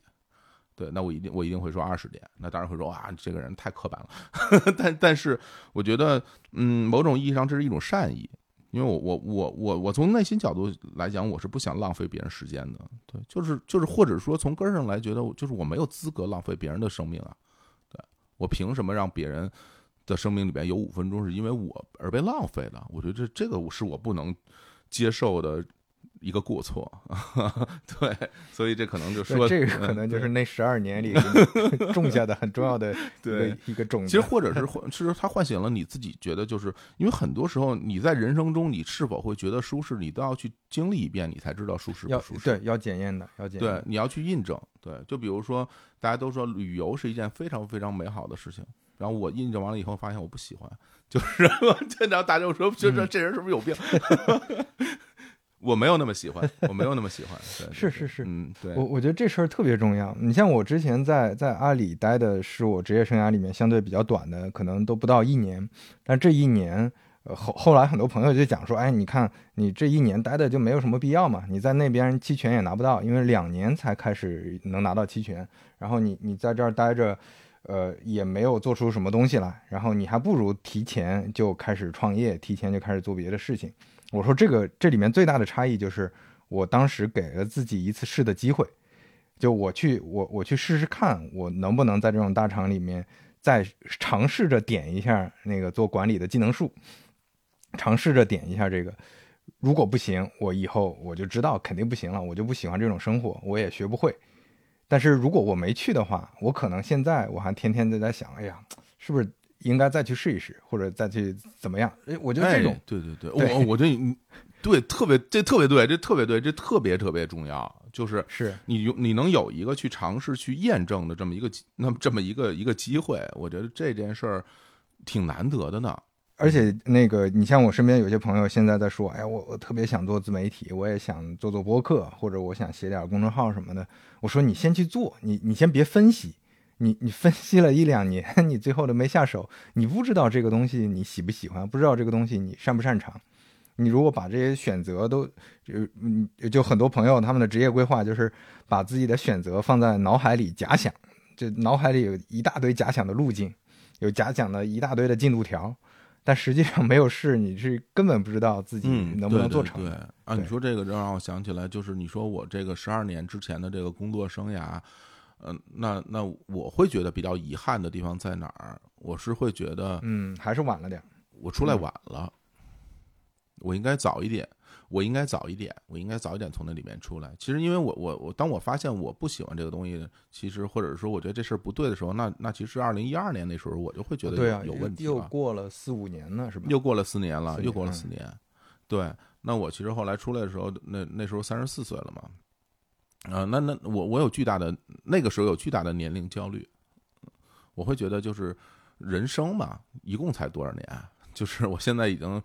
对，那我一定我一定会说二十点，那当然会说哇，这个人太刻板了。(laughs) 但但是我觉得，嗯，某种意义上这是一种善意，因为我我我我我从内心角度来讲，我是不想浪费别人时间的。对，就是就是或者说从根儿上来觉得，就是我没有资格浪费别人的生命啊。我凭什么让别人的生命里边有五分钟是因为我而被浪费了？我觉得这这个是我不能接受的一个过错。(laughs) 对，所以这可能就说这个可能就是那十二年里 (laughs) 种下的很重要的对 (laughs) 一个种子。其实或者是唤，其实它唤醒了你自己，觉得就是因为很多时候你在人生中，你是否会觉得舒适，你都要去经历一遍，你才知道舒适要不舒适。对要检验的，要检验。，对你要去印证。对，就比如说大家都说旅游是一件非常非常美好的事情，然后我印证完了以后，发现我不喜欢，就是然后大家就说，就说嗯这人是不是有病？我没有那么喜欢，我没有那么喜欢。对是是是嗯，对我，我觉得这事儿特别重要。你像我之前在在阿里待的是我职业生涯里面相对比较短的，可能都不到一年。但这一年，呃后后来很多朋友就讲说，哎，你看你这一年待的就没有什么必要嘛，你在那边期权也拿不到，因为两年才开始能拿到期权，然后你你在这儿待着。呃，也没有做出什么东西来，然后你还不如提前就开始创业，提前就开始做别的事情。我说这个这里面最大的差异就是，我当时给了自己一次试的机会，就我去我我去试试看，我能不能在这种大厂里面再尝试着点一下那个做管理的技能树，尝试着点一下这个。如果不行，我以后我就知道肯定不行了，我就不喜欢这种生活，我也学不会。但是如果我没去的话，我可能现在我还天天在在想，哎呀，是不是应该再去试一试，或者再去怎么样？哎，我觉得这种哎、对对对，对我我这你对特别这特别对，这特别对，这特别特别重要，就是是你有你能有一个去尝试去验证的这么一个那么这么一个一个机会，我觉得这件事儿挺难得的呢。而且那个，你像我身边有些朋友现在在说，哎呀，我我特别想做自媒体，我也想做做播客，或者我想写点公众号什么的。我说你先去做，你你先别分析，你你分析了一两年，(laughs) 你最后都没下手，你不知道这个东西你喜不喜欢，不知道这个东西你擅不擅长。你如果把这些选择都，就嗯，就很多朋友他们的职业规划就是把自己的选择放在脑海里假想，就脑海里有一大堆假想的路径，有假想的一大堆的进度条。但实际上没有试，你是根本不知道自己嗯，能不能做成。对对啊，对你说这个就让我想起来，就是你说我这个十二年之前的这个工作生涯，嗯、那那我会觉得比较遗憾的地方在哪儿？我是会觉得嗯，还是晚了点。我出来晚了，我应该早一点，我应该早一点，我应该早一点从那里面出来。其实，因为我我我，当我发现我不喜欢这个东西，其实或者说我觉得这事儿不对的时候，那那其实二零一二年那时候我就会觉得有对啊，有问题了。又过了四五年呢，是吧？又过了四年了，年又过了嗯四年。对，那我其实后来出来的时候，那那时候三十四岁了嘛，啊、那那我我有巨大的那个时候有巨大的年龄焦虑，我会觉得就是人生嘛，一共才多少年？(laughs) 就是我现在已经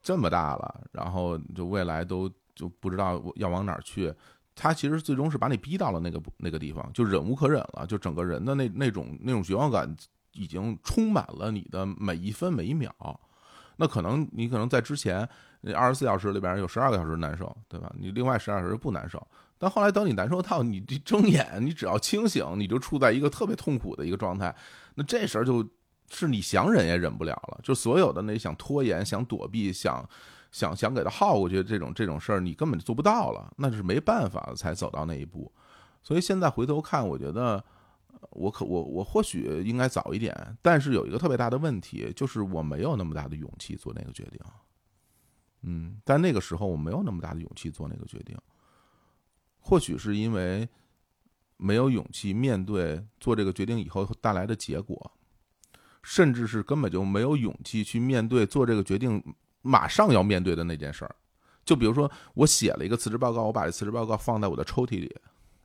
这么大了，然后就未来都就不知道要往哪儿去。他其实最终是把你逼到了那个那个地方，就忍无可忍了，就整个人的那那种那种绝望感已经充满了你的每一分每一秒。那可能你可能在之前那二十四小时里边有十二个小时难受，对吧？你另外十二小时不难受，但后来等你难受到你睁眼，你只要清醒，你就处在一个特别痛苦的一个状态，那这时候就是你想忍也忍不了了，就所有的那想拖延、想躲避、想想想给他耗过去这种这种事儿，你根本就做不到了，那就是没办法才走到那一步。所以现在回头看，我觉得。我可我我或许应该早一点，但是有一个特别大的问题，就是我没有那么大的勇气做那个决定。嗯，但那个时候我没有那么大的勇气做那个决定，或许是因为没有勇气面对做这个决定以后带来的结果，甚至是根本就没有勇气去面对做这个决定马上要面对的那件事儿。就比如说，我写了一个辞职报告，我把这辞职报告放在我的抽屉里，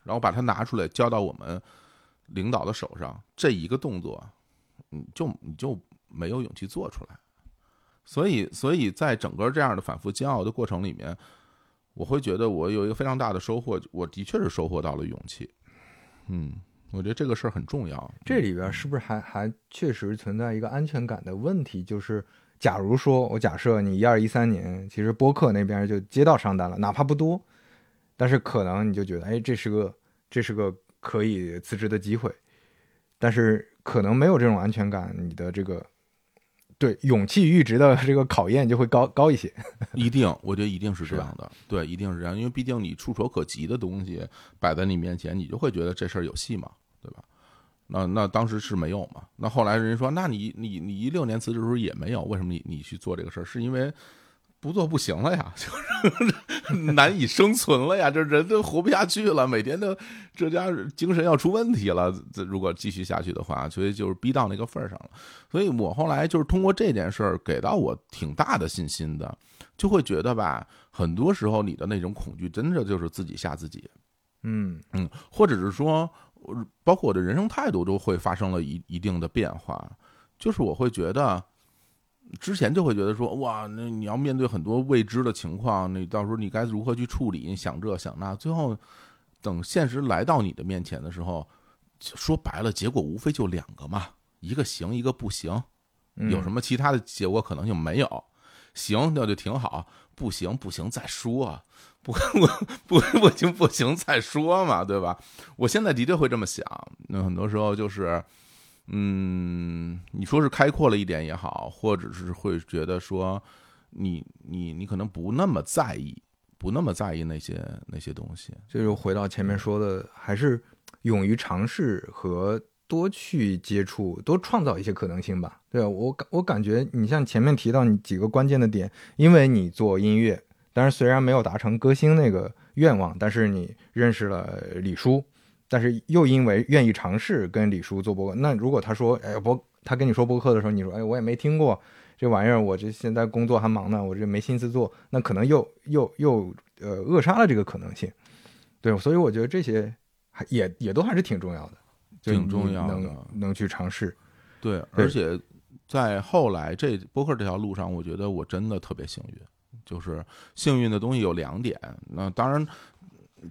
然后把它拿出来交到我们。领导的手上这一个动作，你就你就没有勇气做出来，所以所以在整个这样的反复煎熬的过程里面，我会觉得我有一个非常大的收获，我的确是收获到了勇气。嗯，我觉得这个事儿很重要。这里边是不是还还确实存在一个安全感的问题？就是假如说我假设你一二一三年，其实播客那边就接到商单了，哪怕不多，但是可能你就觉得，哎，这是个这是个。可以辞职的机会，但是可能没有这种安全感，你的这个对勇气阈值的 (laughs) 这个考验就会高高一些。(laughs) 一定，我觉得一定是这样的，对，一定是这样，因为毕竟你触手可及的东西摆在你面前，你就会觉得这事儿有戏嘛，对吧？那那当时是没有嘛？那后来人家说，那你你你一六年辞职的时候也没有，为什么你你去做这个事儿？是因为。不做不行了呀，(laughs) 就是难以生存了呀，这人都活不下去了，每天都这家精神要出问题了。这如果继续下去的话，所以就是逼到那个份儿上了。所以我后来就是通过这件事儿给到我挺大的信心的，就会觉得吧，很多时候你的那种恐惧，真的就是自己吓自己。嗯嗯，或者是说，包括我的人生态度都会发生了一一定的变化，就是我会觉得。之前就会觉得说哇，那你要面对很多未知的情况，你到时候你该如何去处理？你想这想那，最后等现实来到你的面前的时候，说白了，结果无非就两个嘛，一个行，一个不行，有什么其他的结果可能性没有？行，那就挺好；不行，不行再说，啊 (laughs) 不不不行不行再说嘛，对吧？我现在的确会这么想，那很多时候就是。嗯，你说是开阔了一点也好，或者是会觉得说，你你你可能不那么在意，不那么在意那些那些东西。这就回到前面说的，还是勇于尝试和多去接触，多创造一些可能性吧。对我感我感觉你像前面提到你几个关键的点，因为你做音乐，但是虽然没有达成歌星那个愿望，但是你认识了李叔。但是又因为愿意尝试跟李叔做播客，那如果他说，哎，播他跟你说播客的时候，你说，哎，我也没听过这玩意儿，我这现在工作还忙呢，我这没心思做，那可能又又又呃扼杀了这个可能性。对，所以我觉得这些还也也都还是挺重要的，挺重要的，能能去尝试。对，而且在后来这播客这条路上，我觉得我真的特别幸运，就是幸运的东西有两点，那当然。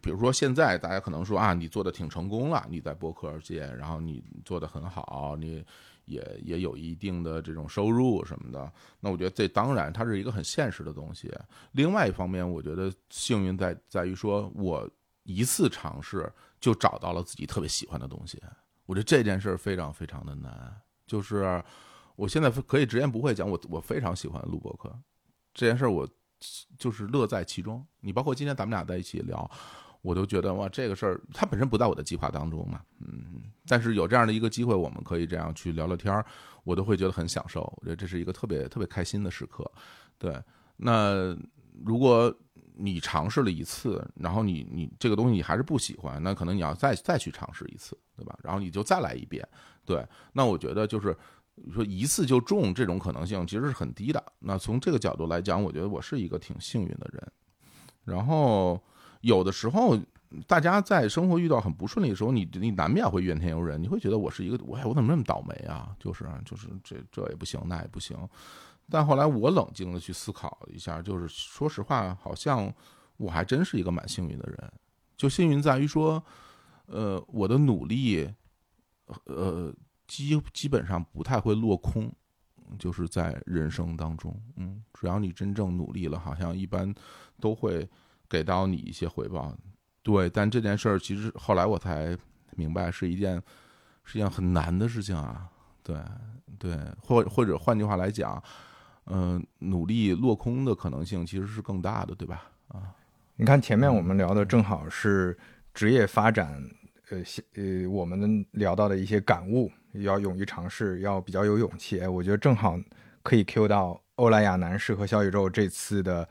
比如说，现在大家可能说啊，你做的挺成功了，你在播客界，然后你做的很好，你也也有一定的这种收入什么的。那我觉得这当然它是一个很现实的东西。另外一方面，我觉得幸运在在于说我一次尝试就找到了自己特别喜欢的东西。我觉得这件事非常非常的难。就是我现在可以直言不讳讲，我我非常喜欢录播客这件事，我。就是乐在其中。你包括今天咱们俩在一起聊，我都觉得哇，这个事儿它本身不在我的计划当中嘛，嗯，但是有这样的一个机会，我们可以这样去聊聊天儿，我都会觉得很享受。我觉得这是一个特别特别开心的时刻。对，那如果你尝试了一次，然后你你这个东西你还是不喜欢，那可能你要再再去尝试一次，对吧？然后你就再来一遍。对，那我觉得就是。你说一次就中这种可能性其实是很低的。那从这个角度来讲，我觉得我是一个挺幸运的人。然后有的时候，大家在生活遇到很不顺利的时候，你你难免会怨天尤人，你会觉得我是一个我我怎么那么倒霉啊？就是就是这这也不行，那也不行。但后来我冷静的去思考一下，就是说实话，好像我还真是一个蛮幸运的人。就幸运在于说，呃，我的努力，呃。基基本上不太会落空，就是在人生当中，嗯，只要你真正努力了，好像一般都会给到你一些回报。对，但这件事儿其实后来我才明白，是一件是一件很难的事情啊。对，对，或或者换句话来讲，嗯、努力落空的可能性其实是更大的，对吧？啊，你看前面我们聊的正好是职业发展，呃，西呃，我们聊到的一些感悟，要勇于尝试，要比较有勇气。哎，我觉得正好可以 Q 到欧莱雅男士和小宇宙这次的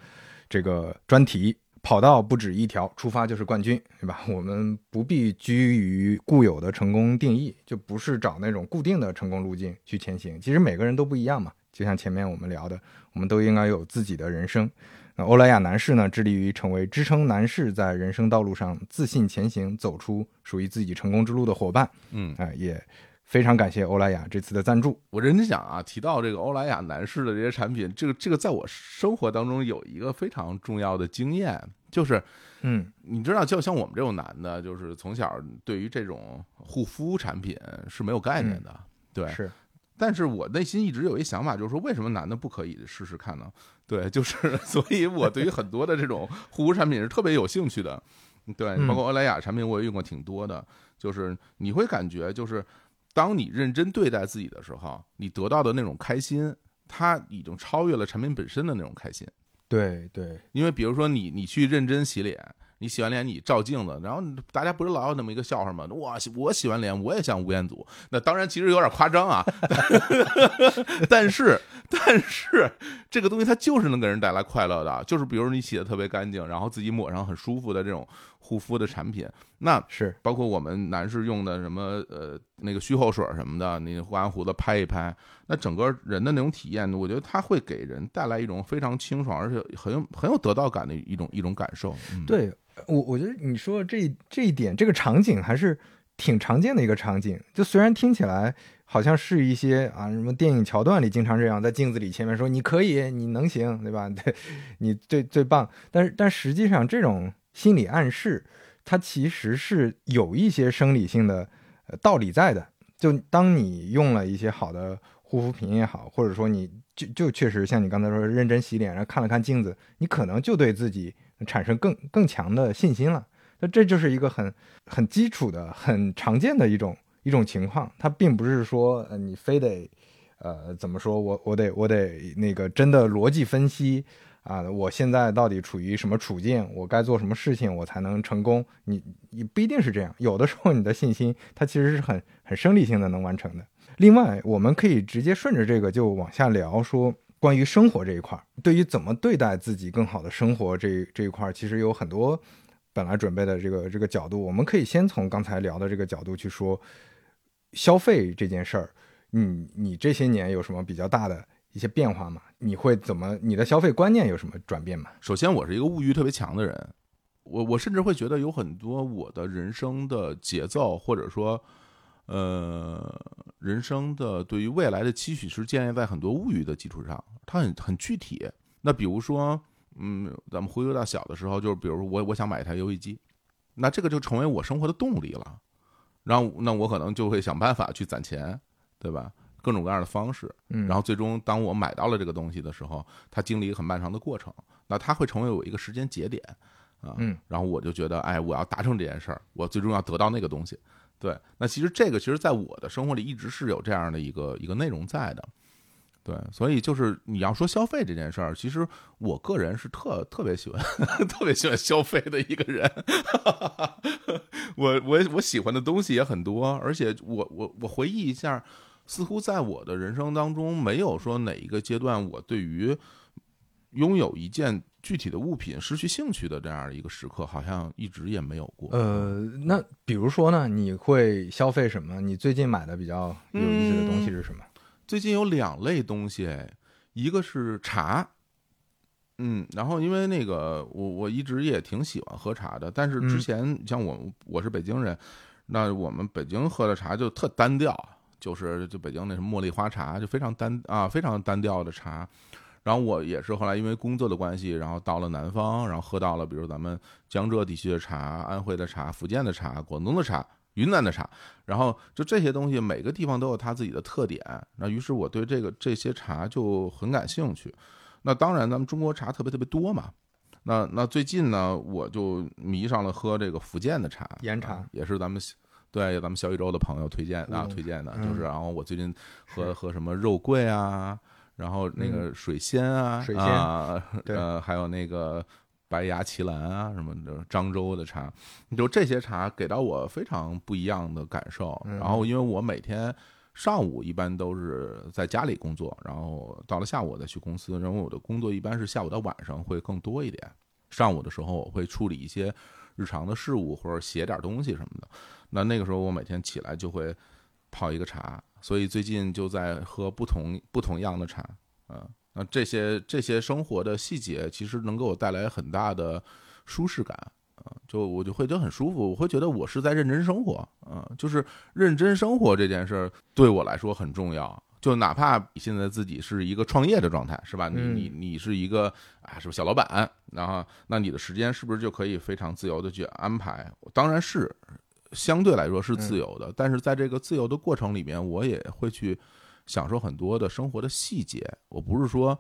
这个专题。跑道不止一条，出发就是冠军，对吧？我们不必拘于固有的成功定义，就不是找那种固定的成功路径去前行。其实每个人都不一样嘛，就像前面我们聊的，我们都应该有自己的人生。那欧莱雅男士呢，致力于成为支撑男士在人生道路上自信前行、走出属于自己成功之路的伙伴。嗯，哎、也非常感谢欧莱雅这次的赞助。我认真想啊，提到这个欧莱雅男士的这些产品，这个这个在我生活当中有一个非常重要的经验，就是嗯你知道，就像我们这种男的，就是从小对于这种护肤产品是没有概念的，对。是，但是我内心一直有一想法，就是说，为什么男的不可以试试看呢？对，就是，(laughs) 所以我对于很多的这种护肤产品是特别有兴趣的。对，嗯包括欧莱雅产品我也用过挺多的，就是你会感觉，就是当你认真对待自己的时候，你得到的那种开心，它已经超越了产品本身的那种开心。对对，因为比如说你你去认真洗脸，你洗完脸你照镜子，然后大家不是老有那么一个笑话吗？我，我洗完脸我也像吴彦祖，那当然其实有点夸张啊，(laughs) 但是但是这个东西它就是能给人带来快乐的，就是比如你洗的特别干净，然后自己抹上很舒服的这种护肤的产品，那是，包括我们男士用的什么呃那个虚后水什么的，你刮完胡子拍一拍，那整个人的那种体验，我觉得它会给人带来一种非常清爽，而且很有很有得到感的一种一种感受。嗯、，对我我觉得你说的这这一点，这个场景还是挺常见的一个场景。就虽然听起来好像是一些啊什么电影桥段里经常这样，在镜子里前面说你可以，你能行，对吧？(laughs) 对，你最最棒。但是但实际上这种心理暗示，它其实是有一些生理性的呃道理在的。就当你用了一些好的护肤品也好，或者说你就就确实像你刚才说认真洗脸，然后看了看镜子，你可能就对自己产生更更强的信心了。那这就是一个很很基础的、很常见的一种一种情况。它并不是说你非得呃怎么说我我得我得那个真的逻辑分析啊，我现在到底处于什么处境，我该做什么事情，我才能成功？你你不一定是这样，有的时候你的信心它其实是很很生理性的能完成的。另外，我们可以直接顺着这个就往下聊，说关于生活这一块，对于怎么对待自己更好的生活这这一块，其实有很多本来准备的这个这个角度。我们可以先从刚才聊的这个角度去说消费这件事儿。你你这些年有什么比较大的一些变化吗？你会怎么？你的消费观念有什么转变吗？首先我是一个物欲特别强的人，我我甚至会觉得有很多我的人生的节奏，或者说。呃，人生的对于未来的期许是建立在很多物欲的基础上，它很很具体。那比如说，嗯，咱们回归到小的时候，就是比如说我我想买一台游戏机，那这个就成为我生活的动力了。然后，那我可能就会想办法去攒钱，对吧？各种各样的方式。嗯，然后最终当我买到了这个东西的时候，它经历一个很漫长的过程，那它会成为我一个时间节点啊。嗯，然后我就觉得，哎，我要达成这件事儿，我最终要得到那个东西。对，那其实这个其实在我的生活里一直是有这样的一个一个内容在的，对，所以就是你要说消费这件事儿，其实我个人是特特别喜欢 (laughs) 特别喜欢消费的一个人，(laughs) 我我我喜欢的东西也很多，而且我我我回忆一下，似乎在我的人生当中没有说哪一个阶段我对于拥有一件具体的物品失去兴趣的这样的一个时刻，好像一直也没有过。呃，那比如说呢，你会消费什么？你最近买的比较有意思的东西是什么？最近有两类东西，哎一个是茶，嗯，然后因为那个我我一直也挺喜欢喝茶的，但是之前像我我是北京人，那我们北京喝的茶就特单调，就是就北京那什么茉莉花茶就非常单啊非常单调的茶。然后我也是后来因为工作的关系，然后到了南方，然后喝到了比如咱们江浙地区的茶、安徽的茶、福建的茶、广东的茶，云南的茶，然后就这些东西每个地方都有它自己的特点。那于是我对这个这些茶就很感兴趣。那当然，咱们中国茶特别特别多嘛。那那最近呢，我就迷上了喝这个福建的茶，岩茶啊也是咱们对咱们小宇宙的朋友推荐啊嗯推荐的，嗯就是然后我最近喝是喝什么肉桂啊，然后那个水仙啊，水仙啊，对呃，还有那个白牙奇兰啊，什么的漳州的茶，就这些茶给到我非常不一样的感受。嗯然后因为我每天上午一般都是在家里工作，然后到了下午我再去公司，然后我的工作一般是下午到晚上会更多一点。上午的时候我会处理一些日常的事务或者写点东西什么的。那那个时候我每天起来就会泡一个茶，所以最近就在喝不同不同样的茶，啊，那这些这些生活的细节其实能给我带来很大的舒适感。啊，就我就会觉得很舒服，我会觉得我是在认真生活，啊，就是认真生活这件事儿对我来说很重要。就哪怕现在自己是一个创业的状态，是吧？你嗯你你是一个啊，是不是小老板？然后那你的时间是不是就可以非常自由的去安排？当然是相对来说是自由的，但是在这个自由的过程里面，我也会去享受很多的生活的细节。我不是说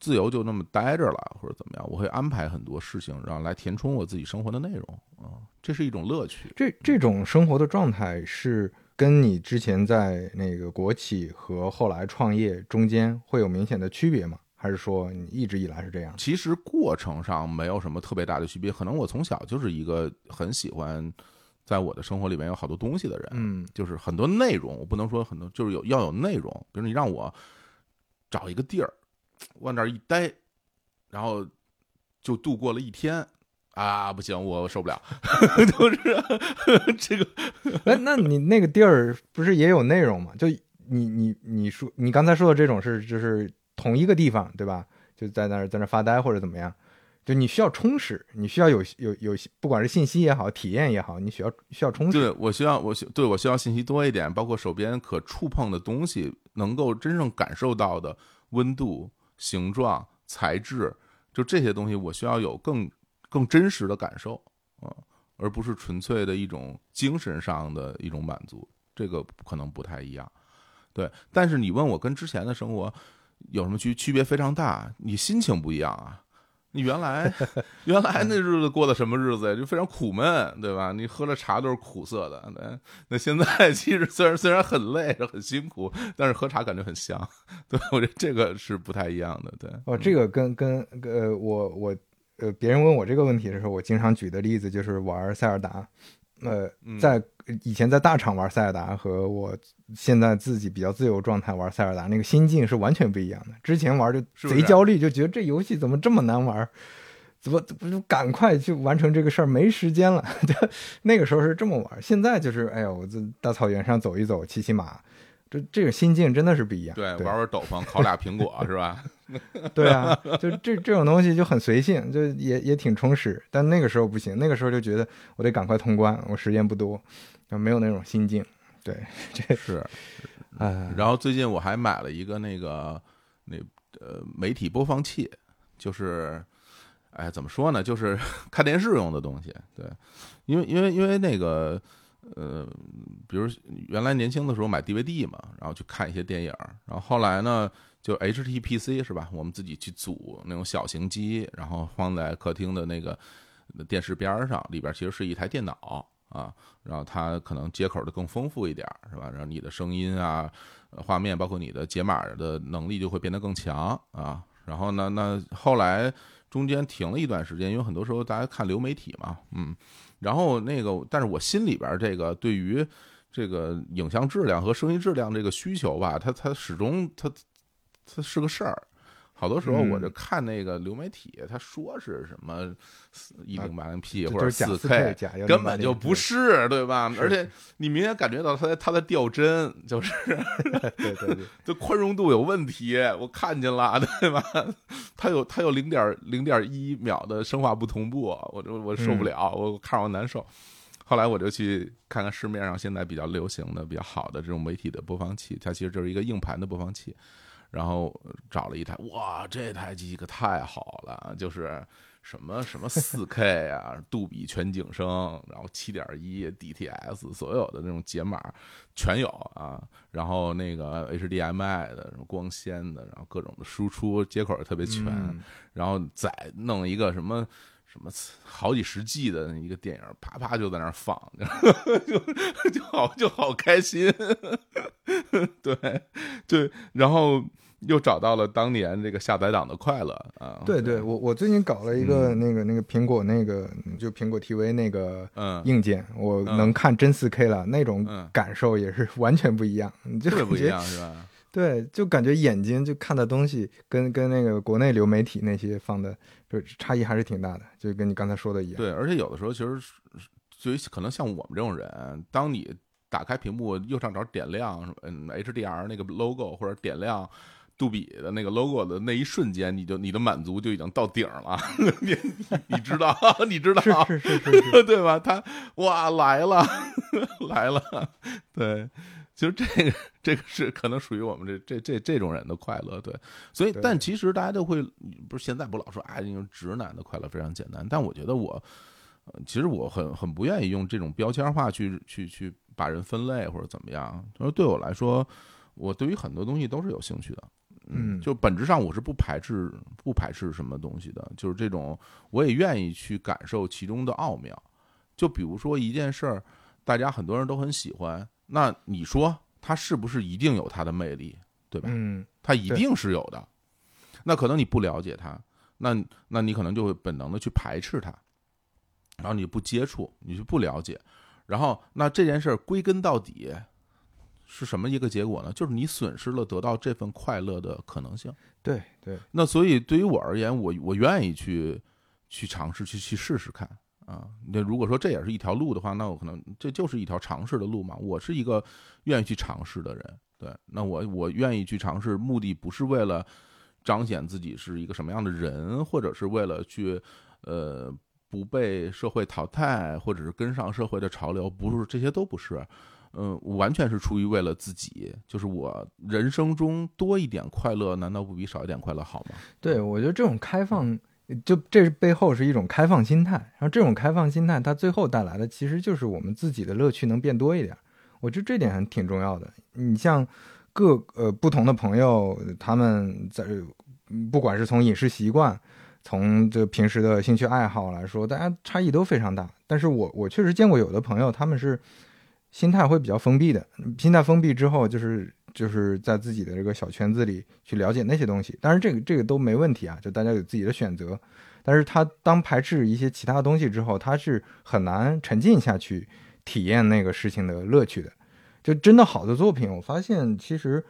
自由就那么待着了，或者怎么样，我会安排很多事情，然后来填充我自己生活的内容啊、这是一种乐趣。这这种生活的状态是跟你之前在那个国企和后来创业中间会有明显的区别吗？还是说你一直以来是这样？其实过程上没有什么特别大的区别，可能我从小就是一个很喜欢在我的生活里面有好多东西的人，嗯就是很多内容，我不能说很多，就是有要有内容。比如你让我找一个地儿，往那儿一待，然后就度过了一天啊，不行，我受不了，(laughs) 就是 (laughs) 这个 (laughs) 哎，那你那个地儿不是也有内容吗？就你你你说你刚才说的这种是就是同一个地方对吧？就在那儿在那儿发呆或者怎么样？就你需要充实，你需要有有有，不管是信息也好，体验也好，你需要需要充实。对我需要我需对我需要信息多一点，包括手边可触碰的东西，能够真正感受到的温度、形状、材质，就这些东西，我需要有更更真实的感受啊、而不是纯粹的一种精神上的一种满足，这个可能不太一样。对，但是你问我跟之前的生活有什么区区别非常大，你心情不一样啊。你原来 (laughs) 原来那日子过的什么日子呀？就非常苦闷，对吧？你喝了茶都是苦涩的。对，那现在 (laughs) 其实虽然虽然很累很辛苦，但是喝茶感觉很香。(laughs) 对我觉得这个是不太一样的。对，哦，这个跟跟呃，我我呃，别人问我这个问题的时候，我经常举的例子就是玩塞尔达。呃，嗯在以前在大厂玩塞尔达和我现在自己比较自由状态玩塞尔达，那个心境是完全不一样的。之前玩就贼焦虑，就觉得这游戏怎么这么难玩，怎么不就赶快去完成这个事儿，没时间了。(laughs) 就那个时候是这么玩，现在就是哎呀，我在大草原上走一走，骑骑马，这这个心境真的是不一样。对，对玩玩斗篷，烤俩苹果是吧？(laughs) 对啊，就这这种东西就很随性，就也也挺充实。但那个时候不行，那个时候就觉得我得赶快通关，我时间不多，然后没有那种心境。对，这是。啊，然后最近我还买了一个那个那呃媒体播放器，就是哎怎么说呢，就是 (laughs) 看电视用的东西。对，因为因为因为那个呃，比如原来年轻的时候买 DVD 嘛，然后去看一些电影，然后后来呢就 HTPC 是吧？我们自己去组那种小型机，然后放在客厅的那个电视边儿上，里边其实是一台电脑。啊，然后它可能接口的更丰富一点，是吧？然后你的声音啊、画面，包括你的解码的能力就会变得更强啊。然后呢，那后来中间停了一段时间，因为很多时候大家看流媒体嘛，嗯，然后那个，但是我心里边这个对于这个影像质量和声音质量这个需求吧，它它始终它它是个事儿。好多时候我就看那个流媒体，他说是什么一零八零 P 或者四 K，根本就不是，对吧？而且你明显感觉到它它在掉帧，就是对 (laughs) 对对，这 (laughs) 宽容度有问题，我看见了，对吧？(laughs) 它有它有零点零点一秒的生化不同步，我我我受不了，我看着我难受。后来我就去看看市面上现在比较流行的、比较好的这种媒体的播放器，它其实就是一个硬盘的播放器。然后找了一台，哇，这台机可太好了，就是什么什么四 K 啊，杜比全景声，然后七点一 DTS，所有的那种解码全有啊。然后那个 HDMI 的，什么光纤的，然后各种的输出接口也特别全。然后再弄一个什么什么好几十 G 的一个电影，啪啪就在那儿放，(laughs) 就就好就好开心。(laughs) 对对，然后。又找到了当年这个下载党的快乐啊！对对，我我最近搞了一个那个那个苹果那个就苹果 TV 那个硬件，我能看真四 K 了，那种感受也是完全不一样，就不一样是吧？对，就感觉眼睛就看的东西跟跟那个国内流媒体那些放的就差异还是挺大的，就跟你刚才说的一样。对，而且有的时候其实就可能像我们这种人，当你打开屏幕右上角点亮嗯 HDR 那个 logo 或者点亮。杜比的那个 logo 的那一瞬间，你就你的满足就已经到顶了，你 (laughs) 你知道，(laughs) 你知道，是是是是，(laughs) 对吧？他哇来了来了，对，其实这个这个是可能属于我们这这这这种人的快乐，对。所以，但其实大家都会不是现在不老说啊，因为直男的快乐非常简单。但我觉得我其实我很很不愿意用这种标签化去去去把人分类或者怎么样。他说对我来说，我对于很多东西都是有兴趣的。嗯，就本质上我是不排斥不排斥什么东西的，就是这种我也愿意去感受其中的奥妙。就比如说一件事儿，大家很多人都很喜欢，那你说它是不是一定有它的魅力，对吧？嗯，它一定是有的。那可能你不了解它，那那你可能就会本能的去排斥它，然后你不接触，你就不了解，然后那这件事儿归根到底。是什么一个结果呢？就是你损失了得到这份快乐的可能性。对对。那所以对于我而言，我我愿意去去尝试去去试试看啊。那如果说这也是一条路的话，那我可能这就是一条尝试的路嘛。我是一个愿意去尝试的人。对，那我我愿意去尝试，目的不是为了彰显自己是一个什么样的人，或者是为了去呃不被社会淘汰，或者是跟上社会的潮流，不是这些都不是。嗯，完全是出于为了自己，就是我人生中多一点快乐，难道不比少一点快乐好吗？对，我觉得这种开放，就这背后是一种开放心态。然后这种开放心态，它最后带来的其实就是我们自己的乐趣能变多一点。我觉得这点还挺重要的。你像各呃不同的朋友，他们在不管是从饮食习惯，从这平时的兴趣爱好来说，大家差异都非常大。但是我我确实见过有的朋友，他们是。心态会比较封闭的，心态封闭之后，就是就是在自己的这个小圈子里去了解那些东西。当然，这个这个都没问题啊，就大家有自己的选择。但是他当排斥一些其他东西之后，他是很难沉浸下去体验那个事情的乐趣的。就真的好的作品，我发现其实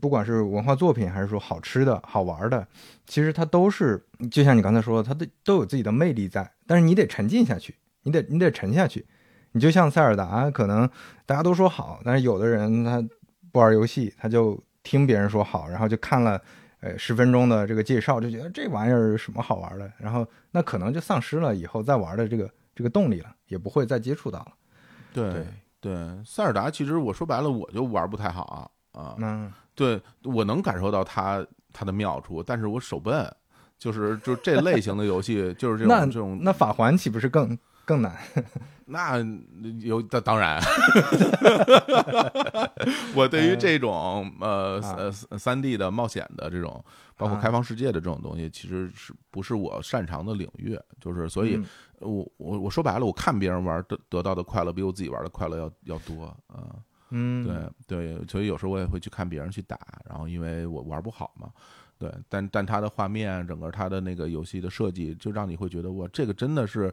不管是文化作品，还是说好吃的好玩的，其实它都是就像你刚才说的，它都都有自己的魅力在。但是你得沉浸下去，你得你得沉下去。你就像塞尔达，可能大家都说好，但是有的人他不玩游戏，他就听别人说好，然后就看了呃十分钟的这个介绍，就觉得这玩意儿什么好玩的，然后那可能就丧失了以后再玩的这个这个动力了，也不会再接触到了。对对，塞尔达其实我说白了我就玩不太好啊，嗯，对我能感受到它它的妙处，但是我手笨，就是就这类型的游戏就是这种这种，那法环岂不是更更难？(laughs) 那有，当当然，(laughs) 我对于这种呃呃三 D 的冒险的这种，包括开放世界的这种东西，其实是不是我擅长的领域？就是所以，我我我说白了，我看别人玩得得到的快乐，比我自己玩的快乐要要多啊。嗯，对对，所以有时候我也会去看别人去打，然后因为我玩不好嘛，对，但但他的画面，整个他的那个游戏的设计，就让你会觉得哇，这个真的是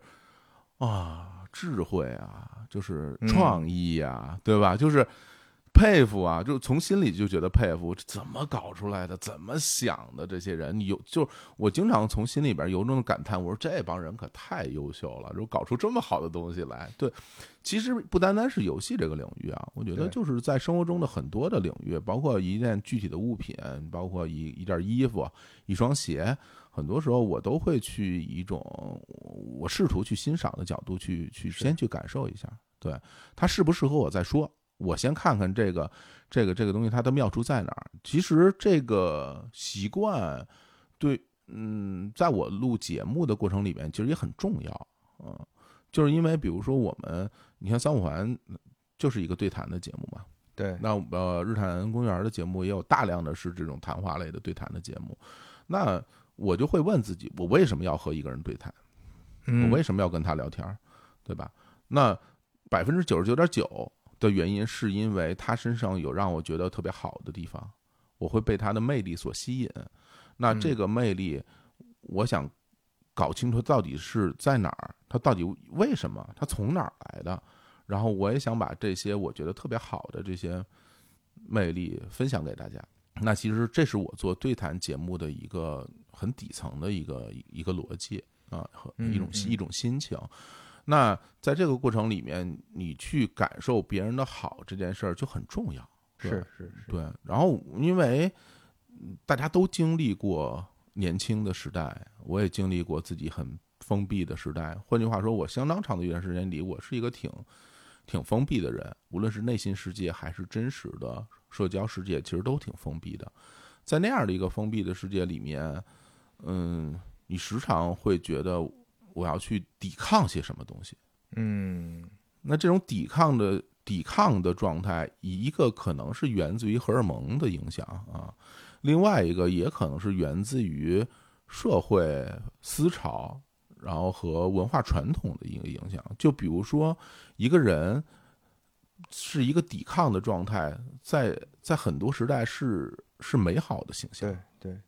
啊。智慧啊，就是创意啊，对吧？就是佩服啊，就从心里就觉得佩服，怎么搞出来的？怎么想的？这些人有，就我经常从心里边由衷的感叹，我说这帮人可太优秀了，就搞出这么好的东西来。对，其实不单单是游戏这个领域啊，我觉得就是在生活中的很多的领域，包括一件具体的物品，包括一一件衣服、一双鞋。很多时候我都会去以一种我试图去欣赏的角度去去先去感受一下，对它适不适合我再说。我先看看这个这个这个东西它的妙处在哪儿。其实这个习惯对嗯，在我录节目的过程里面，其实也很重要，嗯，就是因为比如说我们，你看三五环就是一个对谈的节目嘛，对，那呃日坛公园的节目也有大量的是这种谈话类的对谈的节目，那我就会问自己，我为什么要和一个人对谈？嗯我为什么要跟他聊天儿，对吧？那百分之九十九点九的原因是因为他身上有让我觉得特别好的地方，我会被他的魅力所吸引。那这个魅力，我想搞清楚到底是在哪儿，他到底为什么，他从哪儿来的，然后我也想把这些我觉得特别好的这些魅力分享给大家。那其实这是我做对谈节目的一个很底层的一个一个逻辑啊，和一种一种心情。那在这个过程里面，你去感受别人的好这件事儿就很重要。是是是，对，然后因为嗯大家都经历过年轻的时代，我也经历过自己很封闭的时代。换句话说，我相当长的一段时间里，我是一个挺挺封闭的人，无论是内心世界还是真实的社交世界，其实都挺封闭的。在那样的一个封闭的世界里面，嗯，你时常会觉得我要去抵抗些什么东西。嗯那这种抵抗的抵抗的状态，一个可能是源自于荷尔蒙的影响啊，另外一个也可能是源自于社会思潮，然后和文化传统的一个影响。就比如说，一个人是一个抵抗的状态，在在很多时代是是美好的形象。对对，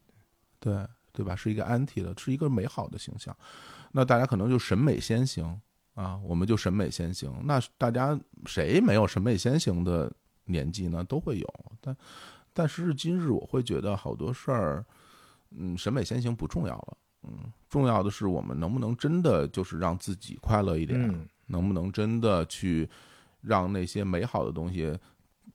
对对吧？是一个 anti 的，是一个美好的形象。那大家可能就审美先行啊，我们就审美先行。那大家谁没有审美先行的年纪呢？都会有。但但时至今日，我会觉得好多事儿，嗯，审美先行不重要了。嗯，重要的是我们能不能真的就是让自己快乐一点，嗯能不能真的去让那些美好的东西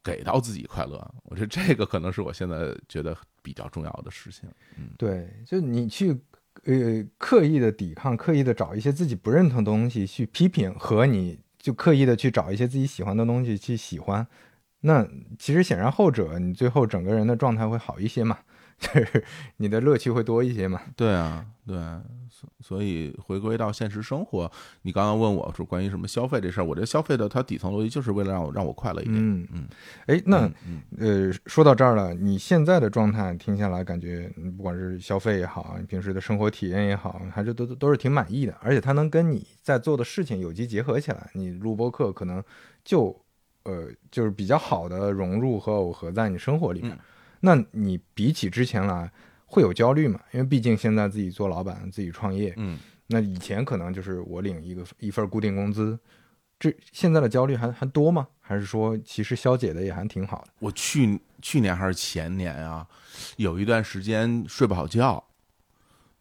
给到自己快乐？我觉得这个可能是我现在觉得比较重要的事情。嗯对，就你去呃刻意的抵抗，刻意的找一些自己不认同的东西去批评，和你就刻意的去找一些自己喜欢的东西去喜欢，那其实显然后者你最后整个人的状态会好一些嘛，就是你的乐趣会多一些嘛。对啊，对，所所以回归到现实生活，你刚刚问我说关于什么消费这事儿，我这消费的它底层逻辑就是为了让我让我快乐一点。嗯嗯，哎，那呃，说到这儿了，你现在的状态听下来，感觉嗯不管是消费也好，你平时的生活体验也好，还是都都都是挺满意的，而且它能跟你在做的事情有机结合起来。你录播课可能就呃就是比较好的融入和耦合在你生活里面。嗯那你比起之前来会有焦虑吗？因为毕竟现在自己做老板，自己创业，嗯，那以前可能就是我领一个一份固定工资，这现在的焦虑还还多吗？还是说其实消解的也还挺好的？我去去年还是前年啊，有一段时间睡不好觉，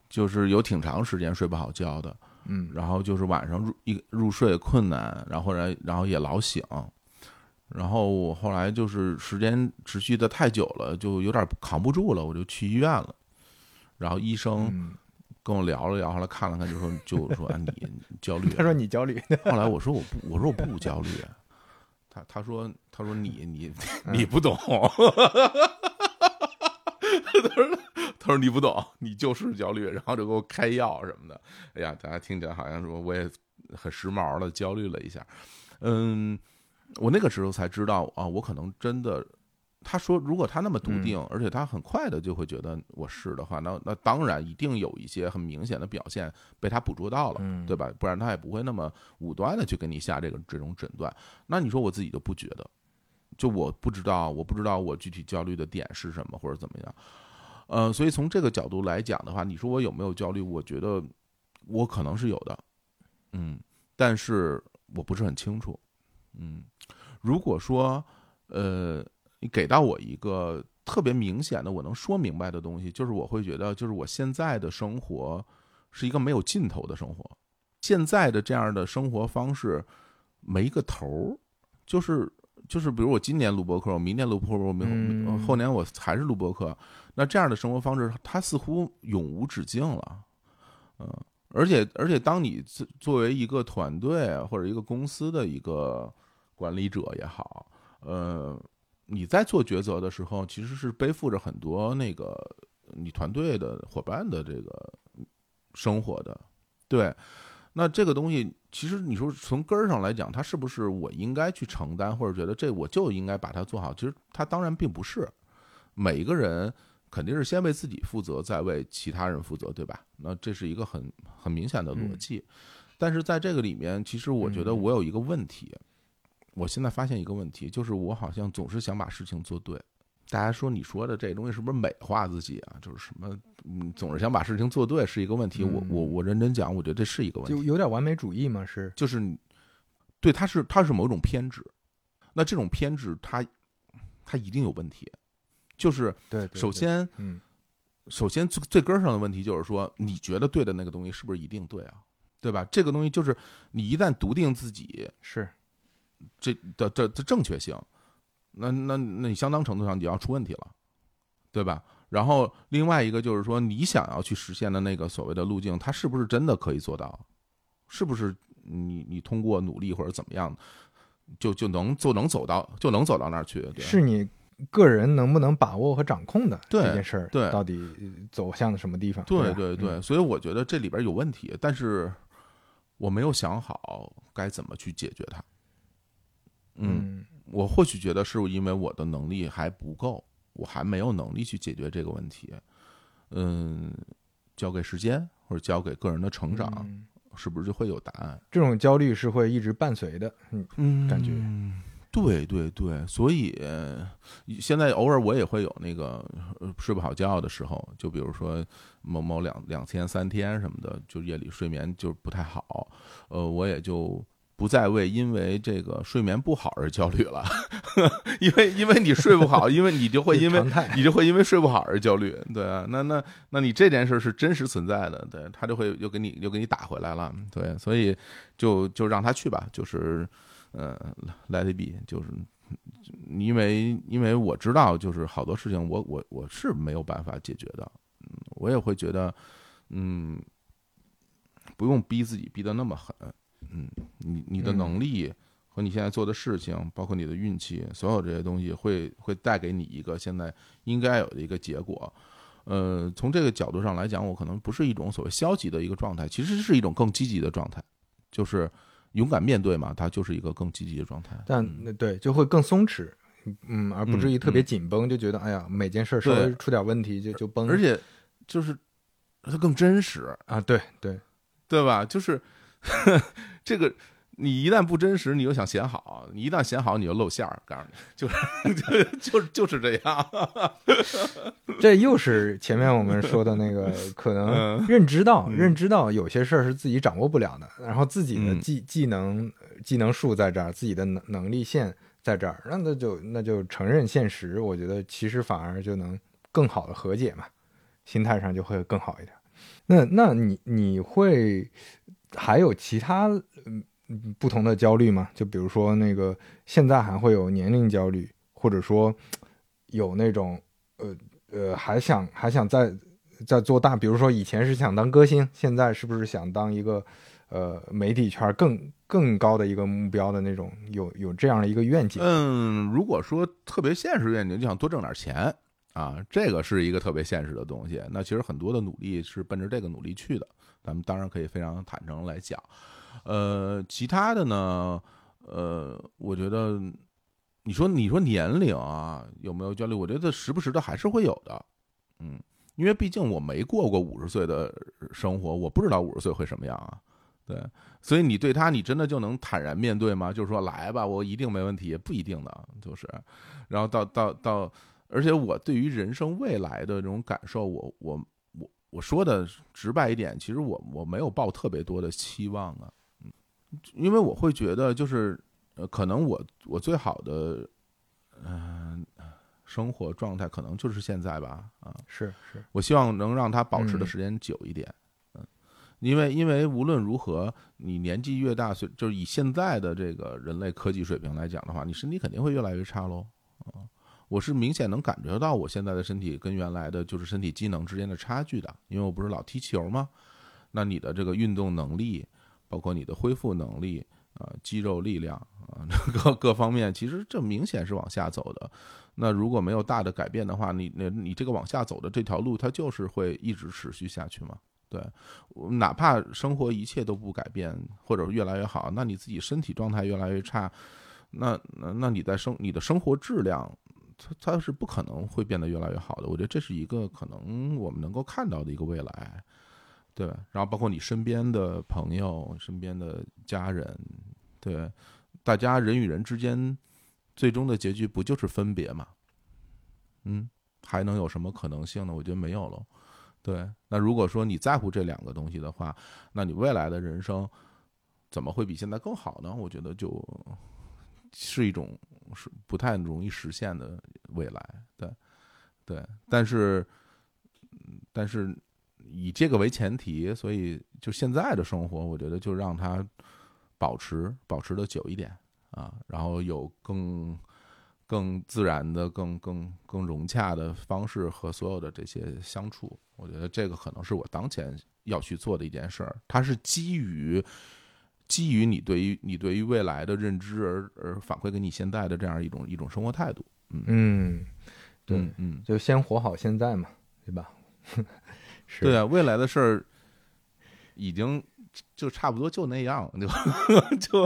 就是有挺长时间睡不好觉的。嗯然后就是晚上入一入睡困难，然后然然后也老醒，然后我后来就是时间持续的太久了，就有点扛不住了，我就去医院了。然后医生嗯，跟我聊了聊，后来看了看，就说就说啊你 (laughs) 焦虑。他说你焦虑，后来我说我不，我说我不焦虑。他他说他说你你嗯你不懂，(laughs) 他说他说你不懂，你就是焦虑，然后就给我开药什么的。哎呀，大家听起来好像说我也很时髦的焦虑了一下。嗯，我那个时候才知道啊，我可能真的。他说，如果他那么笃定，而且他很快的就会觉得我是的话，那那当然一定有一些很明显的表现被他捕捉到了，嗯对吧？不然他也不会那么武断的去给你下这个这种诊断。那你说我自己就不觉得，就我不知道，我不知道我具体焦虑的点是什么或者怎么样。呃，所以从这个角度来讲的话，你说我有没有焦虑？我觉得我可能是有的，嗯，但是我不是很清楚，嗯。如果说呃，你给到我一个特别明显的我能说明白的东西，就是我会觉得，就是我现在的生活是一个没有尽头的生活，现在的这样的生活方式没个头儿，就是就是，比如我今年录播客，我明年录播客，我明后年我还是录播客，那这样的生活方式，它似乎永无止境了，嗯，而且而且，当你作作为一个团队或者一个公司的一个管理者也好，呃，你在做抉择的时候，其实是背负着很多那个你团队的伙伴的这个生活的，对。那这个东西，其实你说从根儿上来讲，它是不是我应该去承担，或者觉得这我就应该把它做好？其实它当然并不是。每一个人肯定是先为自己负责，再为其他人负责，对吧？那这是一个很很明显的逻辑。但是在这个里面，其实我觉得我有一个问题，我现在发现一个问题，就是我好像总是想把事情做对。大家说你说的这东西是不是美化自己啊？就是什么，嗯，总是想把事情做对是一个问题。我我我认真讲，我觉得这是一个问题，就有点完美主义嘛，是就是，对，它是它是某种偏执。那这种偏执，它它一定有问题。就是对，首先，嗯，首先最最根儿上的问题就是说，你觉得对的那个东西是不是一定对啊？对吧？这个东西就是你一旦笃定自己是这的这的正确性。那那那你相当程度上你要出问题了，对吧？然后另外一个就是说，你想要去实现的那个所谓的路径，它是不是真的可以做到？是不是你你通过努力或者怎么样，就就能就能走到就能走到那儿去？是你个人能不能把握和掌控的对这件事儿，对到底走向什么地方？吧对对对，嗯所以我觉得这里边有问题，但是我没有想好该怎么去解决它。嗯，嗯我或许觉得是因为我的能力还不够，我还没有能力去解决这个问题。嗯，交给时间或者交给个人的成长，嗯是不是就会有答案？这种焦虑是会一直伴随的。嗯嗯感觉对对对，所以呃现在偶尔我也会有那个呃睡不好觉的时候，就比如说某某两两天三天什么的，就夜里睡眠就不太好，呃，我也就不再为因为这个睡眠不好而焦虑了，(laughs) 因为因为你睡不好，因为你就会因为你就会因为睡不好而焦虑，对啊，那那那你这件事是真实存在的，对他就会又给你又给你打回来了，对，所以就就让他去吧，就是呃，let it be，就是因为因为我知道，就是好多事情我我我是没有办法解决的，嗯，我也会觉得，嗯，不用逼自己逼得那么狠，嗯，你你的嗯能力。和你现在做的事情，包括你的运气，所有这些东西会会带给你一个现在应该有的一个结果。呃，从这个角度上来讲，我可能不是一种所谓消极的一个状态，其实是一种更积极的状态，就是勇敢面对嘛，它就是一个更积极的状态。但嗯那对就会更松弛，嗯，而不至于特别嗯紧绷，就觉得哎呀，每件事儿稍微出点问题就就崩，而且就是它更真实，啊，对对，对吧？就是这个，你一旦不真实，你又想显好；你一旦显好，你就露馅儿。告诉你，就是 (laughs) 就 (laughs) 就就是这样。(laughs) 这又是前面我们说的那个，可能嗯认知到嗯认知到有些事儿是自己掌握不了的，然后自己的嗯技技能技能树在这儿，自己的能能力线在这儿，那那就那就承认现实，我觉得其实反而就能更好的和解嘛，心态上就会更好一点。那那你你会还有其他嗯不同的焦虑吗？就比如说那个现在还会有年龄焦虑，或者说有那种呃呃还想还想再再做大，比如说以前是想当歌星，现在是不是想当一个呃媒体圈更更高的一个目标的那种，有有这样的一个愿景？嗯，如果说特别现实愿景，就想多挣点钱啊，这个是一个特别现实的东西。那其实很多的努力是奔着这个努力去的，咱们当然可以非常坦诚来讲。呃，其他的呢，呃，我觉得你说你说年龄啊有没有焦虑？我觉得时不时的还是会有的，嗯，因为毕竟我没过过五十岁的生活，我不知道五十岁会什么样啊。对，所以你对他，你真的就能坦然面对吗？就是说来吧，我一定没问题，也不一定的，就是，然后到到到，而且我对于人生未来的这种感受，我我我我说的直白一点，其实我我没有抱特别多的期望啊，嗯，因为我会觉得就是，呃，可能我我最好的，嗯、生活状态可能就是现在吧，啊，是是，我希望能让它保持的嗯时间久一点。嗯，因为因为无论如何，你年纪越大，随就是以现在的这个人类科技水平来讲的话，你身体肯定会越来越差喽。啊，我是明显能感觉到我现在的身体跟原来的就是身体机能之间的差距的，因为我不是老踢球吗？那你的这个运动能力，包括你的恢复能力，啊，肌肉力量，啊，各各方面其实这明显是往下走的。那如果没有大的改变的话，你那你这个往下走的这条路，它就是会一直持续下去嘛？对，哪怕生活一切都不改变，或者越来越好，那你自己身体状态越来越差，那那那你在生你的生活质量，它它是不可能会变得越来越好的。我觉得这是一个可能我们能够看到的一个未来，对？然后包括你身边的朋友、身边的家人，对，大家人与人之间最终的结局不就是分别吗？嗯，还能有什么可能性呢？我觉得没有了。对，那如果说你在乎这两个东西的话，那你未来的人生怎么会比现在更好呢？我觉得就是一种是不太容易实现的未来。对，对，但是，但是以这个为前提，所以就现在的生活，我觉得就让它保持保持的久一点啊，然后有更。更自然的、更更更融洽的方式和所有的这些相处，我觉得这个可能是我当前要去做的一件事儿。它是基于基于你对于你对于未来的认知而而反馈给你现在的这样一种一种生活态度。嗯嗯，对，嗯，就先活好现在嘛，对吧？(laughs) 是，对啊，未来的事儿已经。就差不多就那样，就 (laughs) 就，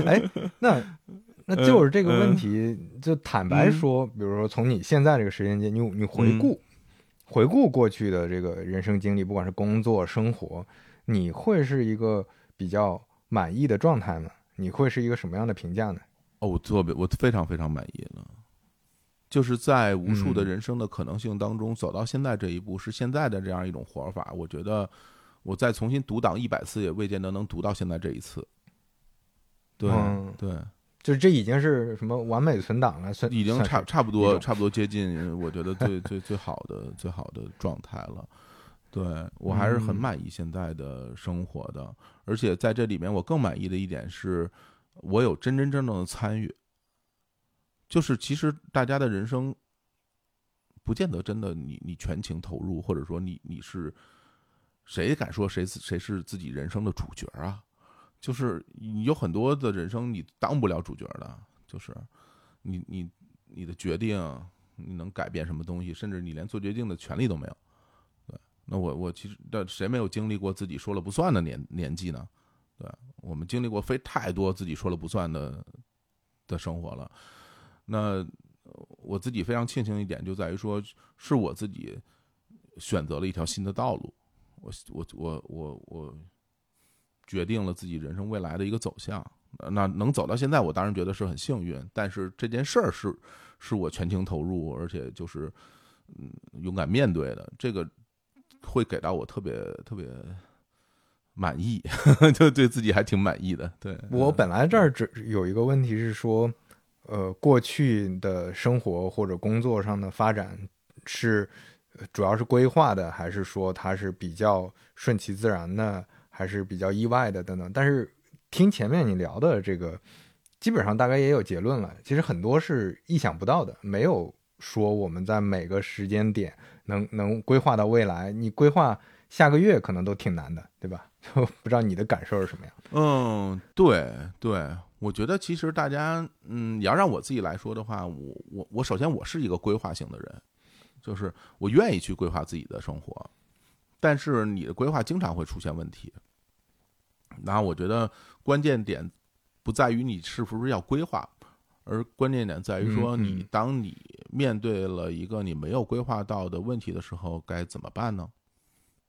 (laughs) 哎，那那就是这个问题，就坦白说，比如说从你现在这个时间点，你你回顾回顾过去的这个人生经历，不管是工作生活，你会是一个比较满意的状态吗？你会是一个什么样的评价呢？哦，我特别，我非常非常满意了。就是在无数的人生的可能性当中走到现在这一步，是现在的这样一种活法。我觉得，我再重新读档一百次，也未见得能读到现在这一次。对对，就是这已经是什么完美存档了，已经差差不多差不多接近，我觉得最最最好的最好的状态了。对我还是很满意现在的生活的，而且在这里面，我更满意的一点是，我有真真正正的参与。就是其实大家的人生，不见得真的你你全情投入，或者说你你是谁敢说谁谁是自己人生的主角啊？就是你有很多的人生你当不了主角的，就是你你你的决定你能改变什么东西，甚至你连做决定的权利都没有。对，那我我其实但谁没有经历过自己说了不算的年年纪呢？对，我们经历过非太多自己说了不算的的生活了。那我自己非常庆幸一点，就在于说，是我自己选择了一条新的道路，我我我我我决定了自己人生未来的一个走向。那能走到现在，我当然觉得是很幸运。但是这件事儿是是我全情投入，而且就是嗯勇敢面对的，这个会给到我特别特别满意，(laughs) 就对自己还挺满意的。对我本来这儿只有一个问题是说。呃，过去的生活或者工作上的发展是主要是规划的，还是说它是比较顺其自然的，还是比较意外的等等？但是听前面你聊的这个，基本上大概也有结论了。其实很多是意想不到的，没有说我们在每个时间点能能规划到未来。你规划下个月可能都挺难的，对吧？(laughs) 就不知道你的感受是什么样？嗯，对对。我觉得其实大家，嗯，你要让我自己来说的话，我我我首先我是一个规划型的人，就是我愿意去规划自己的生活，但是你的规划经常会出现问题。然后我觉得关键点不在于你是不是要规划，而关键点在于说你当你面对了一个你没有规划到的问题的时候该怎么办呢？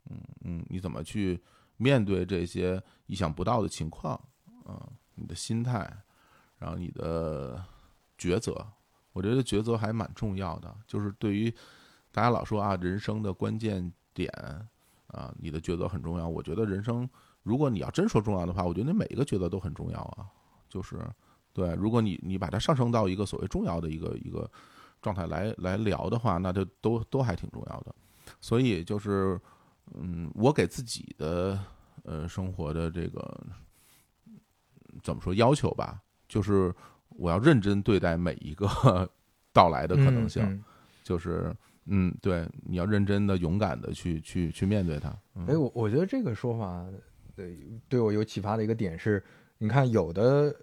嗯嗯，你怎么去面对这些意想不到的情况？嗯。你的心态，然后你的抉择，我觉得抉择还蛮重要的。就是对于大家老说啊，人生的关键点啊，你的抉择很重要。我觉得人生，如果你要真说重要的话，我觉得每一个抉择都很重要啊。就是对，如果你你把它上升到一个所谓重要的一个一个状态来来聊的话，那就都都还挺重要的。所以就是，嗯，我给自己的呃生活的这个。怎么说要求吧？就是我要认真对待每一个 (laughs) 到来的可能性，就是嗯，对，你要认真的、勇敢的去去去面对它。哎，我我觉得这个说法对对我有启发的一个点是，你看有的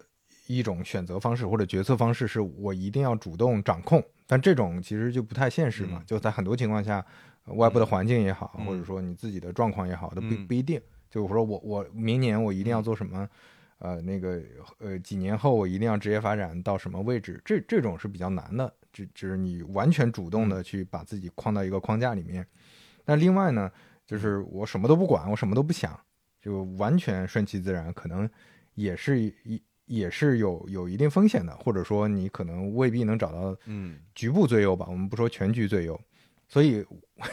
一种选择方式或者决策方式是我一定要主动掌控，但这种其实就不太现实嘛，嗯就在很多情况下，呃外部的环境也好，嗯或者说你自己的状况也好，都不嗯不一定。就我说我我明年我一定要做什么，呃，那个呃几年后我一定要职业发展到什么位置，这这种是比较难的，只只是你完全主动的去把自己框到一个框架里面。那另外呢，就是我什么都不管，我什么都不想，就完全顺其自然，可能也是一也是有有一定风险的，或者说你可能未必能找到嗯，局部最优吧，我们不说全局最优。所以，(laughs)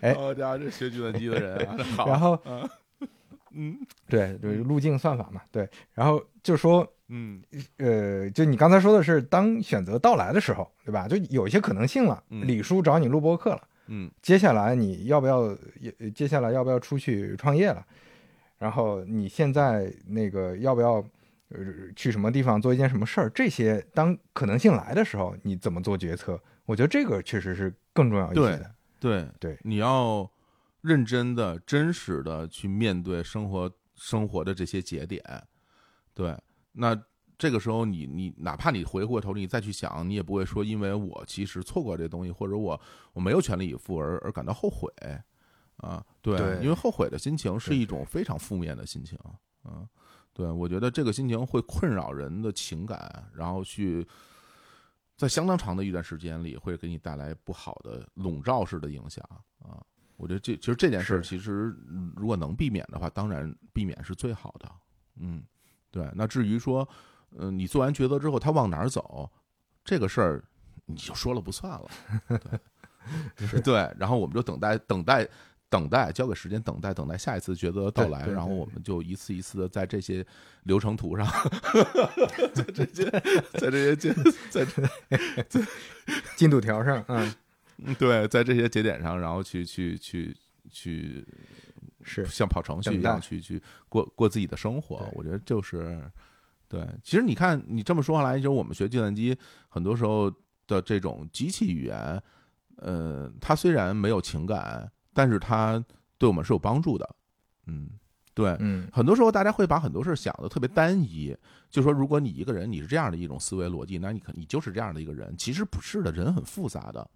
哎好家伙，这学计算机的人 (laughs) 然后嗯对对路径算法嘛，对，然后就说嗯呃，就你刚才说的是，当选择到来的时候，对吧？就有一些可能性了。嗯李叔找你录播课了，嗯接下来你要不要？也接下来要不要出去创业了？然后你现在那个要不要？呃，去什么地方做一件什么事儿？这些当可能性来的时候，你怎么做决策？我觉得这个确实是更重要一些的。对对你要认真的、真实的去面对生活生活的这些节点，对，那这个时候你你哪怕你回过头你再去想，你也不会说因为我其实错过这东西，或者我我没有全力以赴而而感到后悔啊，对，对因为后悔的心情是一种非常负面的心情，嗯。对，我觉得这个心情会困扰人的情感，然后去在相当长的一段时间里，会给你带来不好的笼罩式的影响啊。我觉得这其实这件事儿，其实嗯如果能避免的话，当然避免是最好的。嗯，对。那至于说，嗯、你做完抉择之后他往哪儿走，这个事儿你就说了不算了。对，(laughs) 对。然后我们就等待，等待。等待，交给时间，等待，等待下一次抉择的到来，然后我们就一次一次的在这些流程图上，(laughs) 在这些，在这些进，在这 (laughs) 进度条上，嗯，嗯对，在这些节点上，然后去去去去，是像跑程序一样去去过过自己的生活。我觉得就是，对，其实你看，你这么说来，就是我们学计算机，很多时候的这种机器语言，呃，它虽然没有情感，但是它对我们是有帮助的。嗯，对，嗯，很多时候大家会把很多事儿想的特别单一，就说如果你一个人你是这样的一种思维逻辑，那你可你就是这样的一个人。其实不是的，人很复杂的，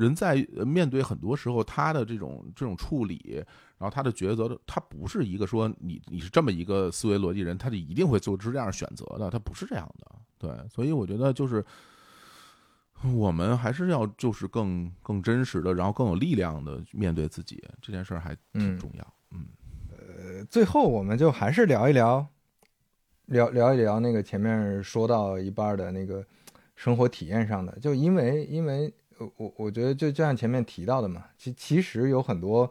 人在呃面对很多时候他的这种这种处理，然后他的抉择的，他不是一个说你你是这么一个思维逻辑人，他就一定会做出这样的选择的，他不是这样的。对，所以我觉得就是。我们还是要就是更更真实的，然后更有力量的面对自己这件事儿，还挺嗯重要。嗯呃最后我们就还是聊一聊，聊聊一聊那个前面说到一半的那个生活体验上的，就因为因为呃我我觉得就就像前面提到的嘛，其其实有很多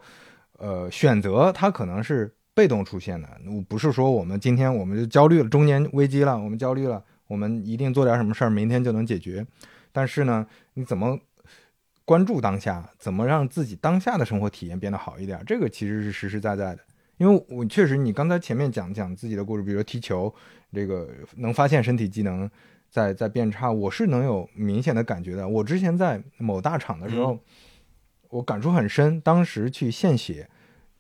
呃选择，它可能是被动出现的，不是说我们今天我们就焦虑了，中年危机了，我们焦虑了，我们一定做点什么事儿，明天就能解决。但是呢，你怎么关注当下，怎么让自己当下的生活体验变得好一点，这个其实是实实在在的。因为我确实，你刚才前面讲讲自己的故事，比如说踢球，这个能发现身体机能在在变差，我是能有明显的感觉的。我之前在某大厂的时候，我感触很深。当时去献血，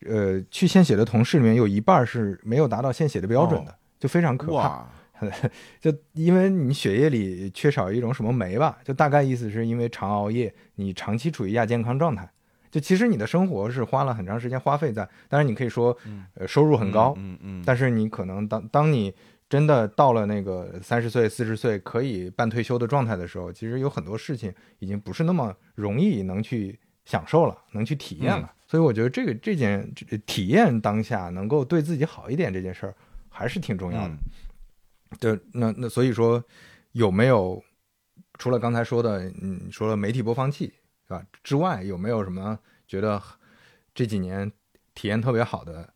呃，去献血的同事里面有一半是没有达到献血的标准的，就非常可怕。哇，(laughs) 就因为你血液里缺少一种什么酶吧，就大概意思是因为常熬夜，你长期处于亚健康状态。就其实你的生活是花了很长时间花费在，当然你可以说，呃，收入很高，嗯嗯，但是你可能当当你真的到了那个三十岁、四十岁可以半退休的状态的时候，其实有很多事情已经不是那么容易能去享受了，能去体验了。所以我觉得这个这件这体验当下能够对自己好一点这件事儿还是挺重要的。嗯对，那那所以说有没有除了刚才说的，嗯，说了媒体播放器是吧之外，有没有什么觉得这几年体验特别好的，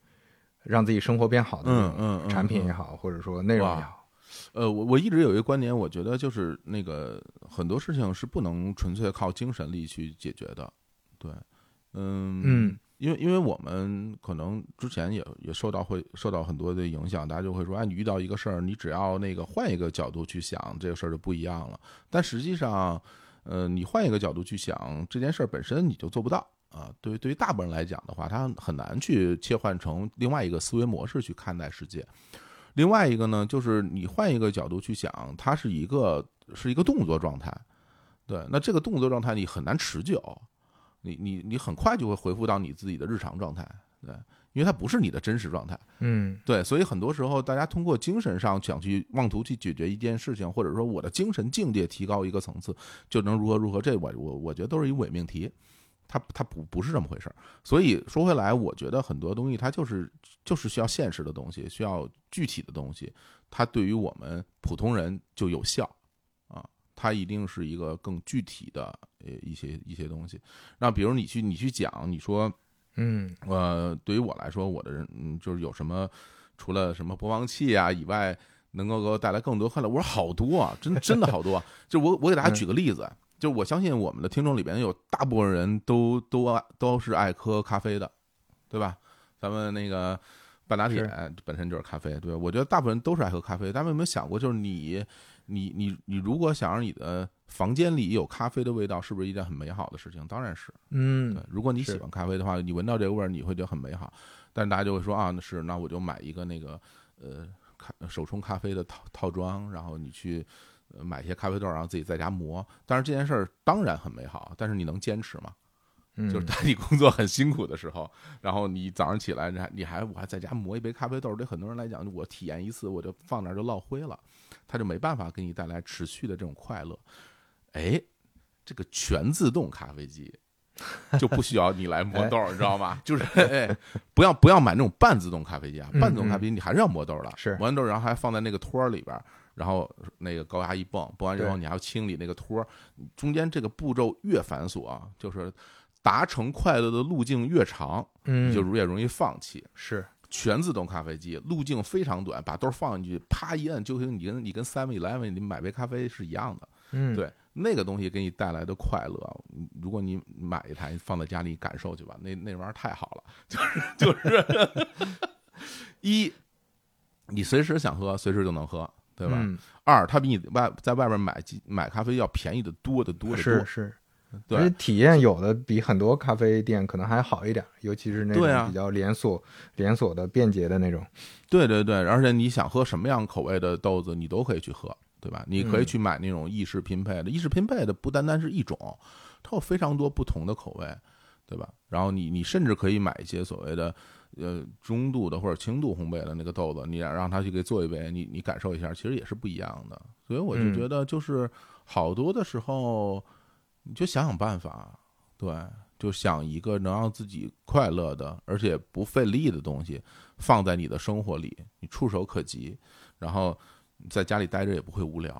让自己生活变好的嗯嗯产品也好，或者说内容也好？呃，我我一直有一个观点，我觉得就是那个很多事情是不能纯粹靠精神力去解决的，对，嗯嗯，因为因为我们可能之前也也受到会受到很多的影响，大家就会说，哎，你遇到一个事儿，你只要那个换一个角度去想，这个事儿就不一样了。但实际上，呃，你换一个角度去想这件事儿本身，你就做不到啊。对于对于大部分人来讲的话，他很难去切换成另外一个思维模式去看待世界。另外一个呢，就是你换一个角度去想，它是一个是一个动作状态，对，那这个动作状态你很难持久，你你你很快就会恢复到你自己的日常状态，对，因为它不是你的真实状态，嗯对，所以很多时候大家通过精神上想去妄图去解决一件事情，或者说我的精神境界提高一个层次，就能如何如何，这我我我觉得都是一伪命题。它它不不是这么回事儿，所以说回来，我觉得很多东西它就是就是需要现实的东西，需要具体的东西，它对于我们普通人就有效啊，它一定是一个更具体的呃一些一些东西。那比如你去你去讲，你说嗯呃，对于我来说，我的人嗯就是有什么除了什么播放器啊以外，能够给我带来更多快乐，我说好多啊，真真的好多啊。就我我给大家举个例子，就我相信我们的听众里边有大部分人都都爱都是爱喝咖啡的，对吧？咱们那个半打铁本身就是咖啡，对吧？我觉得大部分人都是爱喝咖啡。大家有没有想过，就是你你你你如果想让你的房间里有咖啡的味道，是不是一件很美好的事情？当然是。嗯对，如果你喜欢咖啡的话，你闻到这个味儿，你会觉得很美好。但是大家就会说啊，那是那我就买一个那个呃咖手冲咖啡的套套装，然后你去呃买一些咖啡豆，然后自己在家磨。但是这件事儿当然很美好，但是你能坚持吗？嗯，就是当你工作很辛苦的时候，然后你早上起来，你还你还我还在家磨一杯咖啡豆，对很多人来讲，我体验一次我就放那儿就落灰了，他就没办法给你带来持续的这种快乐。哎，这个全自动咖啡机就不需要你来磨豆儿，(laughs) 你知道吗？就是哎，不要不要买那种半自动咖啡机啊，嗯半自动咖啡机你还是要磨豆儿的，是磨完豆儿然后还放在那个托儿里边儿。然后那个高压一泵，泵完之后你还要清理那个托儿，中间这个步骤越繁琐啊，就是达成快乐的路径越长，嗯。你就越容易放弃。是。全自动咖啡机路径非常短，把豆儿放进去，啪一摁，就跟你跟你跟 Seven Eleven 你买杯咖啡是一样的。嗯。对，那个东西给你带来的快乐，嗯如果你买一台放在家里感受去吧，那那玩意儿太好了，就 (laughs) 是就是。(laughs) 一，你随时想喝，随时就能喝，对吧？嗯二，它比你外在外边买机买咖啡要便宜的多得多得多，是是，对而且体验有的比很多咖啡店可能还好一点，尤其是那种比较连锁、连锁的便捷的那种。对对对，而且你想喝什么样口味的豆子，你都可以去喝，对吧？你可以嗯去买那种意式拼配的，意式拼配的不单单是一种，它有非常多不同的口味，对吧？然后你你甚至可以买一些所谓的呃中度的或者轻度烘焙的那个豆子，你让让他去给做一杯，你你感受一下，其实也是不一样的。所以我就嗯。觉得，就是好多的时候，你就想想办法，对，就想一个能让自己快乐的，而且不费力的东西，放在你的生活里，你触手可及，然后在家里待着也不会无聊，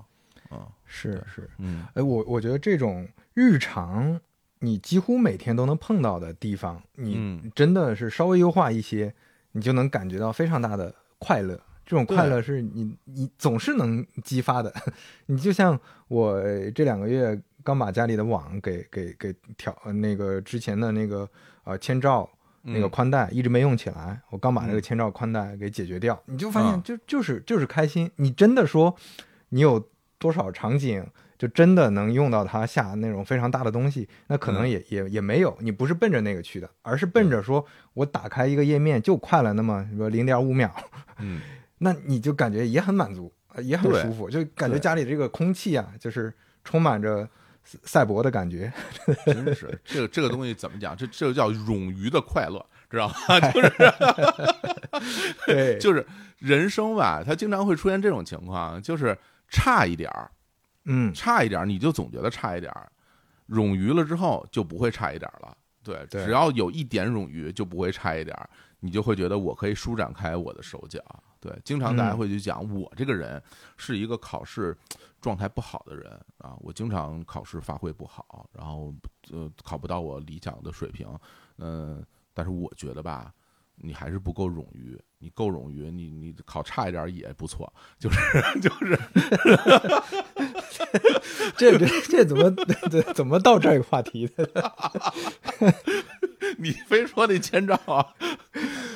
啊，是是，嗯。哎，我我觉得这种日常你几乎每天都能碰到的地方，你嗯真的是稍微优化一些，你就能感觉到非常大的快乐。这种快乐是你你总是能激发的。(laughs) 你就像我这两个月刚把家里的网给给给调呃那个之前的那个呃千兆那个嗯宽带一直没用起来，我刚把那个嗯千兆宽带给解决掉，你就发现啊就就是就是开心。你真的说你有多少场景就真的能用到它下那种非常大的东西，那可能嗯也、也也没有。你不是奔着那个去的，而是奔着说我打开一个页面就快了那么说零点五秒，嗯，(laughs) 那你就感觉也很满足，呃也很舒服，就感觉家里这个空气啊，就是充满着赛赛博的感觉。真是 (laughs) 这个这个东西怎么讲？这这个叫冗余的快乐，知道吗？(laughs) 就是对，就是人生吧，它经常会出现这种情况，就是差一点儿，嗯，差一点儿，你就总觉得差一点儿，冗余了之后就不会差一点儿了。对，只要有一点冗余，就不会差一点儿，你就会觉得我可以舒展开我的手脚。对，经常大家嗯会去讲，我这个人是一个考试状态不好的人啊，我经常考试发挥不好，然后呃考不到我理想的水平，嗯、但是我觉得吧，你还是不够冗余，你够冗余，你你考差一点儿也不错，就是 (laughs) 就是这这这怎么这怎么到这个话题的？(laughs) 你非说那千兆啊？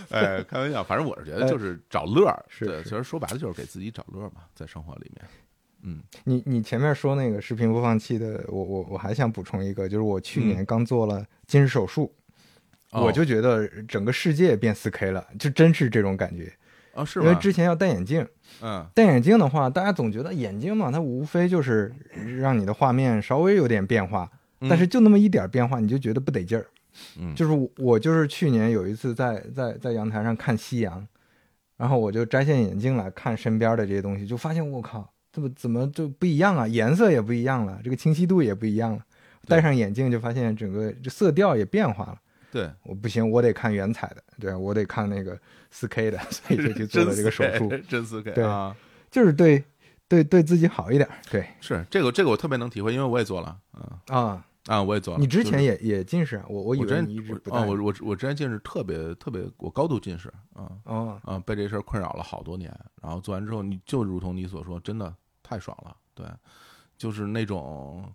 哎，开玩笑，反正我是觉得哎就是找乐儿，是对，是其实说白了就是给自己找乐儿嘛，在生活里面。嗯你你前面说那个视频播放器的，我我我还想补充一个，就是我去年刚做了近视手术，哦我就觉得整个世界变 4K 了，就真是这种感觉。啊是吗？因为之前要戴眼镜，嗯戴眼镜的话，大家总觉得眼睛嘛，它无非就是让你的画面稍微有点变化，嗯但是就那么一点变化，你就觉得不得劲儿。嗯就是我我就是去年有一次在在在阳台上看夕阳，然后我就摘下眼镜来看身边的这些东西，就发现我靠，怎么怎么就不一样啊？颜色也不一样了，这个清晰度也不一样了。戴上眼镜就发现整个这色调也变化了。对，我不行，我得看原彩的，对我得看那个四 K 的，(laughs) 所以就去做了这个手术，真 4K，真四 K 对啊，就是对对对自己好一点。对是这个这个我特别能体会，因为我也做了，嗯啊，啊我也做了。你之就是前也也近视啊？我我以前为你一直不戴啊，我我我之前近视特别特别，我高度近视啊哦，啊，被这事儿困扰了好多年。然后做完之后，你就如同你所说，真的太爽了，对，就是那种。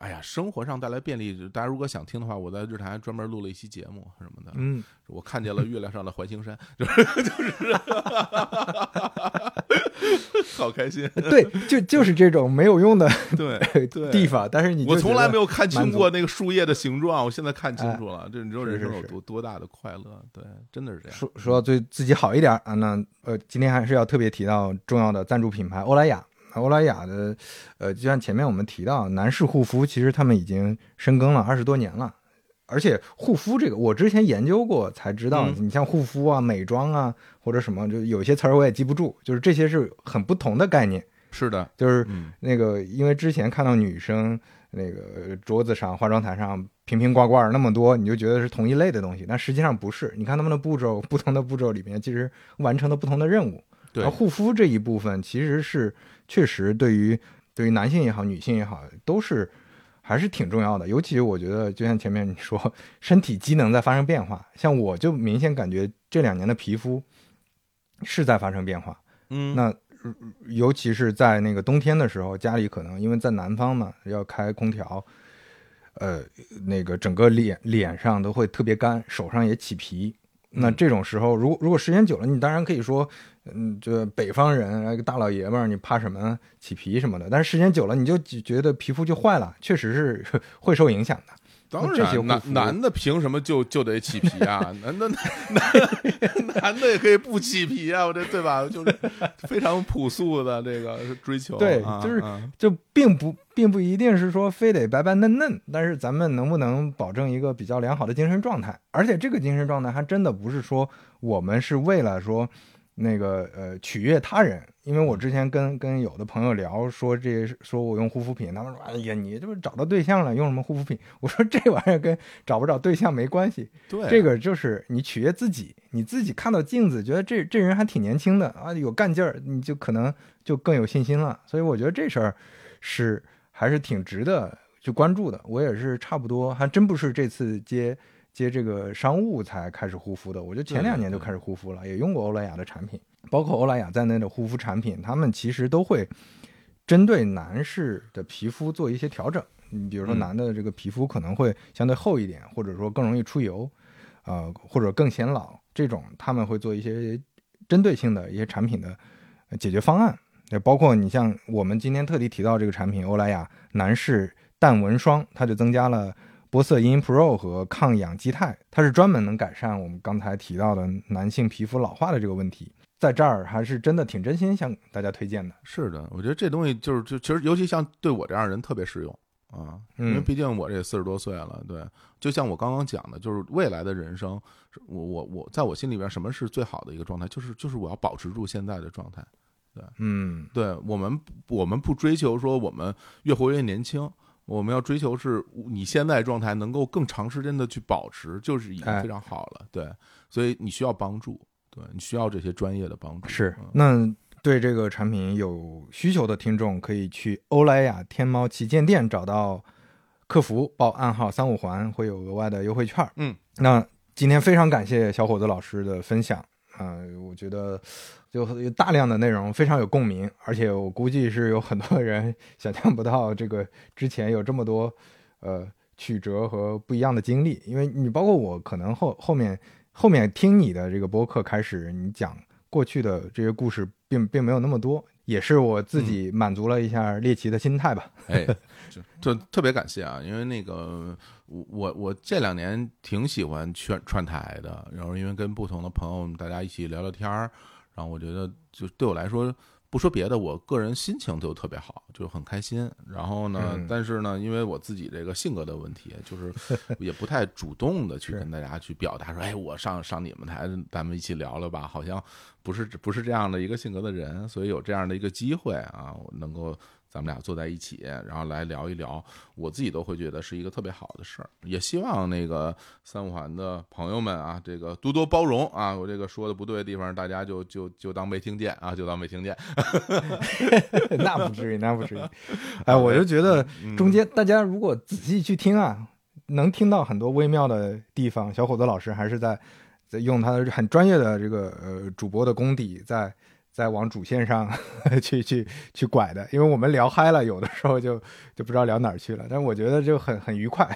嗯哎呀，生活上带来便利，大家如果想听的话，我在日坛专门录了一期节目什么的。嗯，我看见了月亮上的环形山，就是就 (laughs) 是，好开心。(laughs) 对，就就是这种没有用的 (laughs) 对对地方，但是你我从来没有有看清满足过那个树叶的形状，我现在看清楚了。这你知道人生有多多大的快乐？对，真的是这样。说说到对自己好一点啊，那呃，今天还是要特别提到重要的赞助品牌欧莱雅。欧莱雅的，呃，就像前面我们提到，男士护肤其实他们已经深耕了二十多年了，而且护肤这个我之前研究过才知道，嗯你像护肤啊、美妆啊或者什么，就有些词儿我也记不住，就是这些是很不同的概念。是的，就是嗯，那个，因为之前看到女生那个桌子上、化妆台上瓶瓶罐罐那么多，你就觉得是同一类的东西，但实际上不是。你看他们的步骤，不同的步骤里面其实完成了不同的任务。对护肤这一部分其实是确实对于对于男性也好，女性也好，都是还是挺重要的。尤其我觉得，就像前面你说，身体机能在发生变化，像我就明显感觉这两年的皮肤是在发生变化。嗯，那呃尤其是在那个冬天的时候，家里可能因为在南方嘛，要开空调，呃，那个整个脸脸上都会特别干，手上也起皮。那嗯这种时候，如果如果时间久了，你当然可以说，嗯，就北方人一个大老爷们儿，你怕什么起皮什么的？但是时间久了，你就觉得皮肤就坏了，确实是会受影响的。当然，男男的凭什么就就得起皮啊？(laughs) 男的男 (laughs) 男的也可以不起皮啊，我这对吧？就是非常朴素的这个追求。对啊就是啊就并不并不一定是说非得白白嫩嫩，但是咱们能不能保证一个比较良好的精神状态？而且这个精神状态还真的不是说我们是为了说那个呃取悦他人，因为我之前跟跟有的朋友聊说这些说我用护肤品，他们说哎呀你这不是找到对象了用什么护肤品？(laughs) 我说这玩意儿跟找不找对象没关系，对这个就是你取悦自己，你自己看到镜子，觉得这这人还挺年轻的啊，有干劲儿，你就可能就更有信心了。所以我觉得这事儿是还是挺值得去关注的。我也是差不多，还真不是这次接接这个商务才开始护肤的，我就前两年就开始护肤了，也用过欧莱雅的产品，包括欧莱雅在内的护肤产品，他们其实都会针对男士的皮肤做一些调整。你比如说，嗯男的这个皮肤可能会相对厚一点，或者说更容易出油，呃，或者更显老，这种他们会做一些针对性的一些产品的呃解决方案。也包括你像我们今天特地提到这个产品欧莱雅男士淡纹霜，它就增加了玻色因 Pro 和抗氧基肽，它是专门能改善我们刚才提到的男性皮肤老化的这个问题。在这儿还是真的挺真心向大家推荐的。是的，我觉得这东西就是就其实尤其像对我这样人特别适用啊，因为嗯毕竟我这四十多岁了，对，就像我刚刚讲的，就是未来的人生，我我我在我心里边，什么是最好的一个状态？就是就是我要保持住现在的状态。对嗯，对我们，我们不追求说我们越活越年轻，我们要追求是你现在状态能够更长时间的去保持，就是已经哎非常好了。对，所以你需要帮助，对你需要这些专业的帮助。是嗯。那对这个产品有需求的听众，可以去欧莱雅天猫旗舰店找到客服，报暗号三五环，会有额外的优惠券。嗯，那今天非常感谢小伙子老师的分享啊、我觉得就有大量的内容非常有共鸣，而且我估计是有很多人想象不到这个之前有这么多呃曲折和不一样的经历，因为你包括我，可能后后面后面听你的这个播客开始，你讲过去的这些故事并并没有那么多，也是我自己满足了一下猎奇的心态吧。(laughs) 哎，就就特别感谢啊，因为那个我我我这两年挺喜欢串串台的，然后因为跟不同的朋友大家一起聊聊天儿，然后我觉得就对我来说。不说别的，我个人心情就特别好，就很开心。然后呢，嗯但是呢，因为我自己这个性格的问题，就是 (laughs) 也不太主动的去跟大家去表达说，哎，我上上你们台，咱们一起聊聊吧。好像不是不是这样的一个性格的人，所以有这样的一个机会啊，我能够咱们俩坐在一起，然后来聊一聊，我自己都会觉得是一个特别好的事儿。也希望那个三五环的朋友们啊，这个多多包容啊，我这个说的不对的地方，大家就就就当没听见啊，就当没听见。(laughs) (laughs) 那不至于，那不至于。哎，我就觉得中间大家如果仔细去听啊，能听到很多微妙的地方。小伙子老师还是在在用他很专业的这个呃主播的功底，在在往主线上 (laughs) 去去去拐的。因为我们聊嗨了，有的时候就就不知道聊哪儿去了。但是我觉得就很很愉快，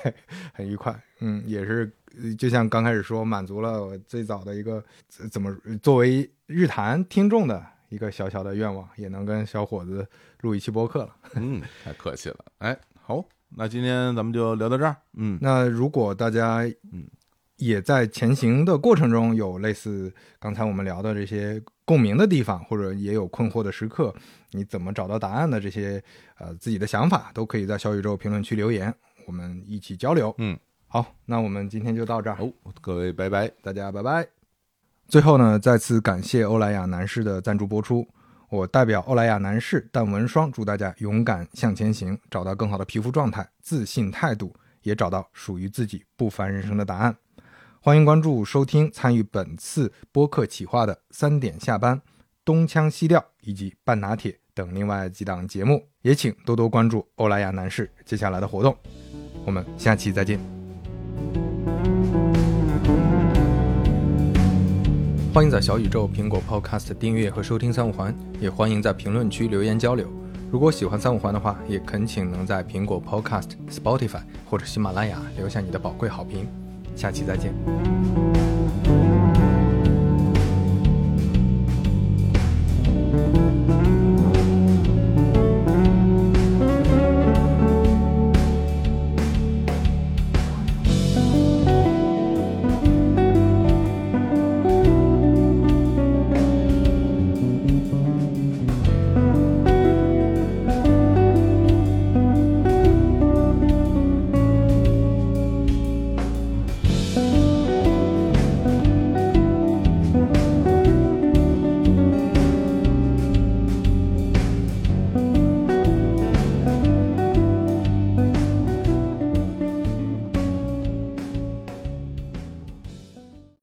很愉快。嗯，也是呃就像刚开始说，满足了我最早的一个呃怎么作为日坛听众的一个小小的愿望，也能跟小伙子录一期播客了。(laughs) 嗯，太客气了。哎，好，那今天咱们就聊到这儿。嗯那如果大家嗯也在前行的过程中有类似刚才我们聊的这些共鸣的地方，或者也有困惑的时刻，你怎么找到答案的这些呃自己的想法，都可以在小宇宙评论区留言，我们一起交流。嗯，好，那我们今天就到这儿，好，各位拜拜。大家拜拜。最后呢，再次感谢欧莱雅男士的赞助播出。我代表欧莱雅男士淡纹霜，祝大家勇敢向前行，找到更好的皮肤状态、自信态度，也找到属于自己不凡人生的答案。欢迎关注、收听、参与本次播客企划的三点下班、东腔西调以及半拿铁等另外几档节目，也请多多关注欧莱雅男士接下来的活动。我们下期再见。欢迎在小宇宙、苹果 Podcast 订阅和收听三五环，也欢迎在评论区留言交流。如果喜欢三五环的话，也恳请能在苹果 Podcast、Spotify 或者喜马拉雅留下你的宝贵好评。下期再见。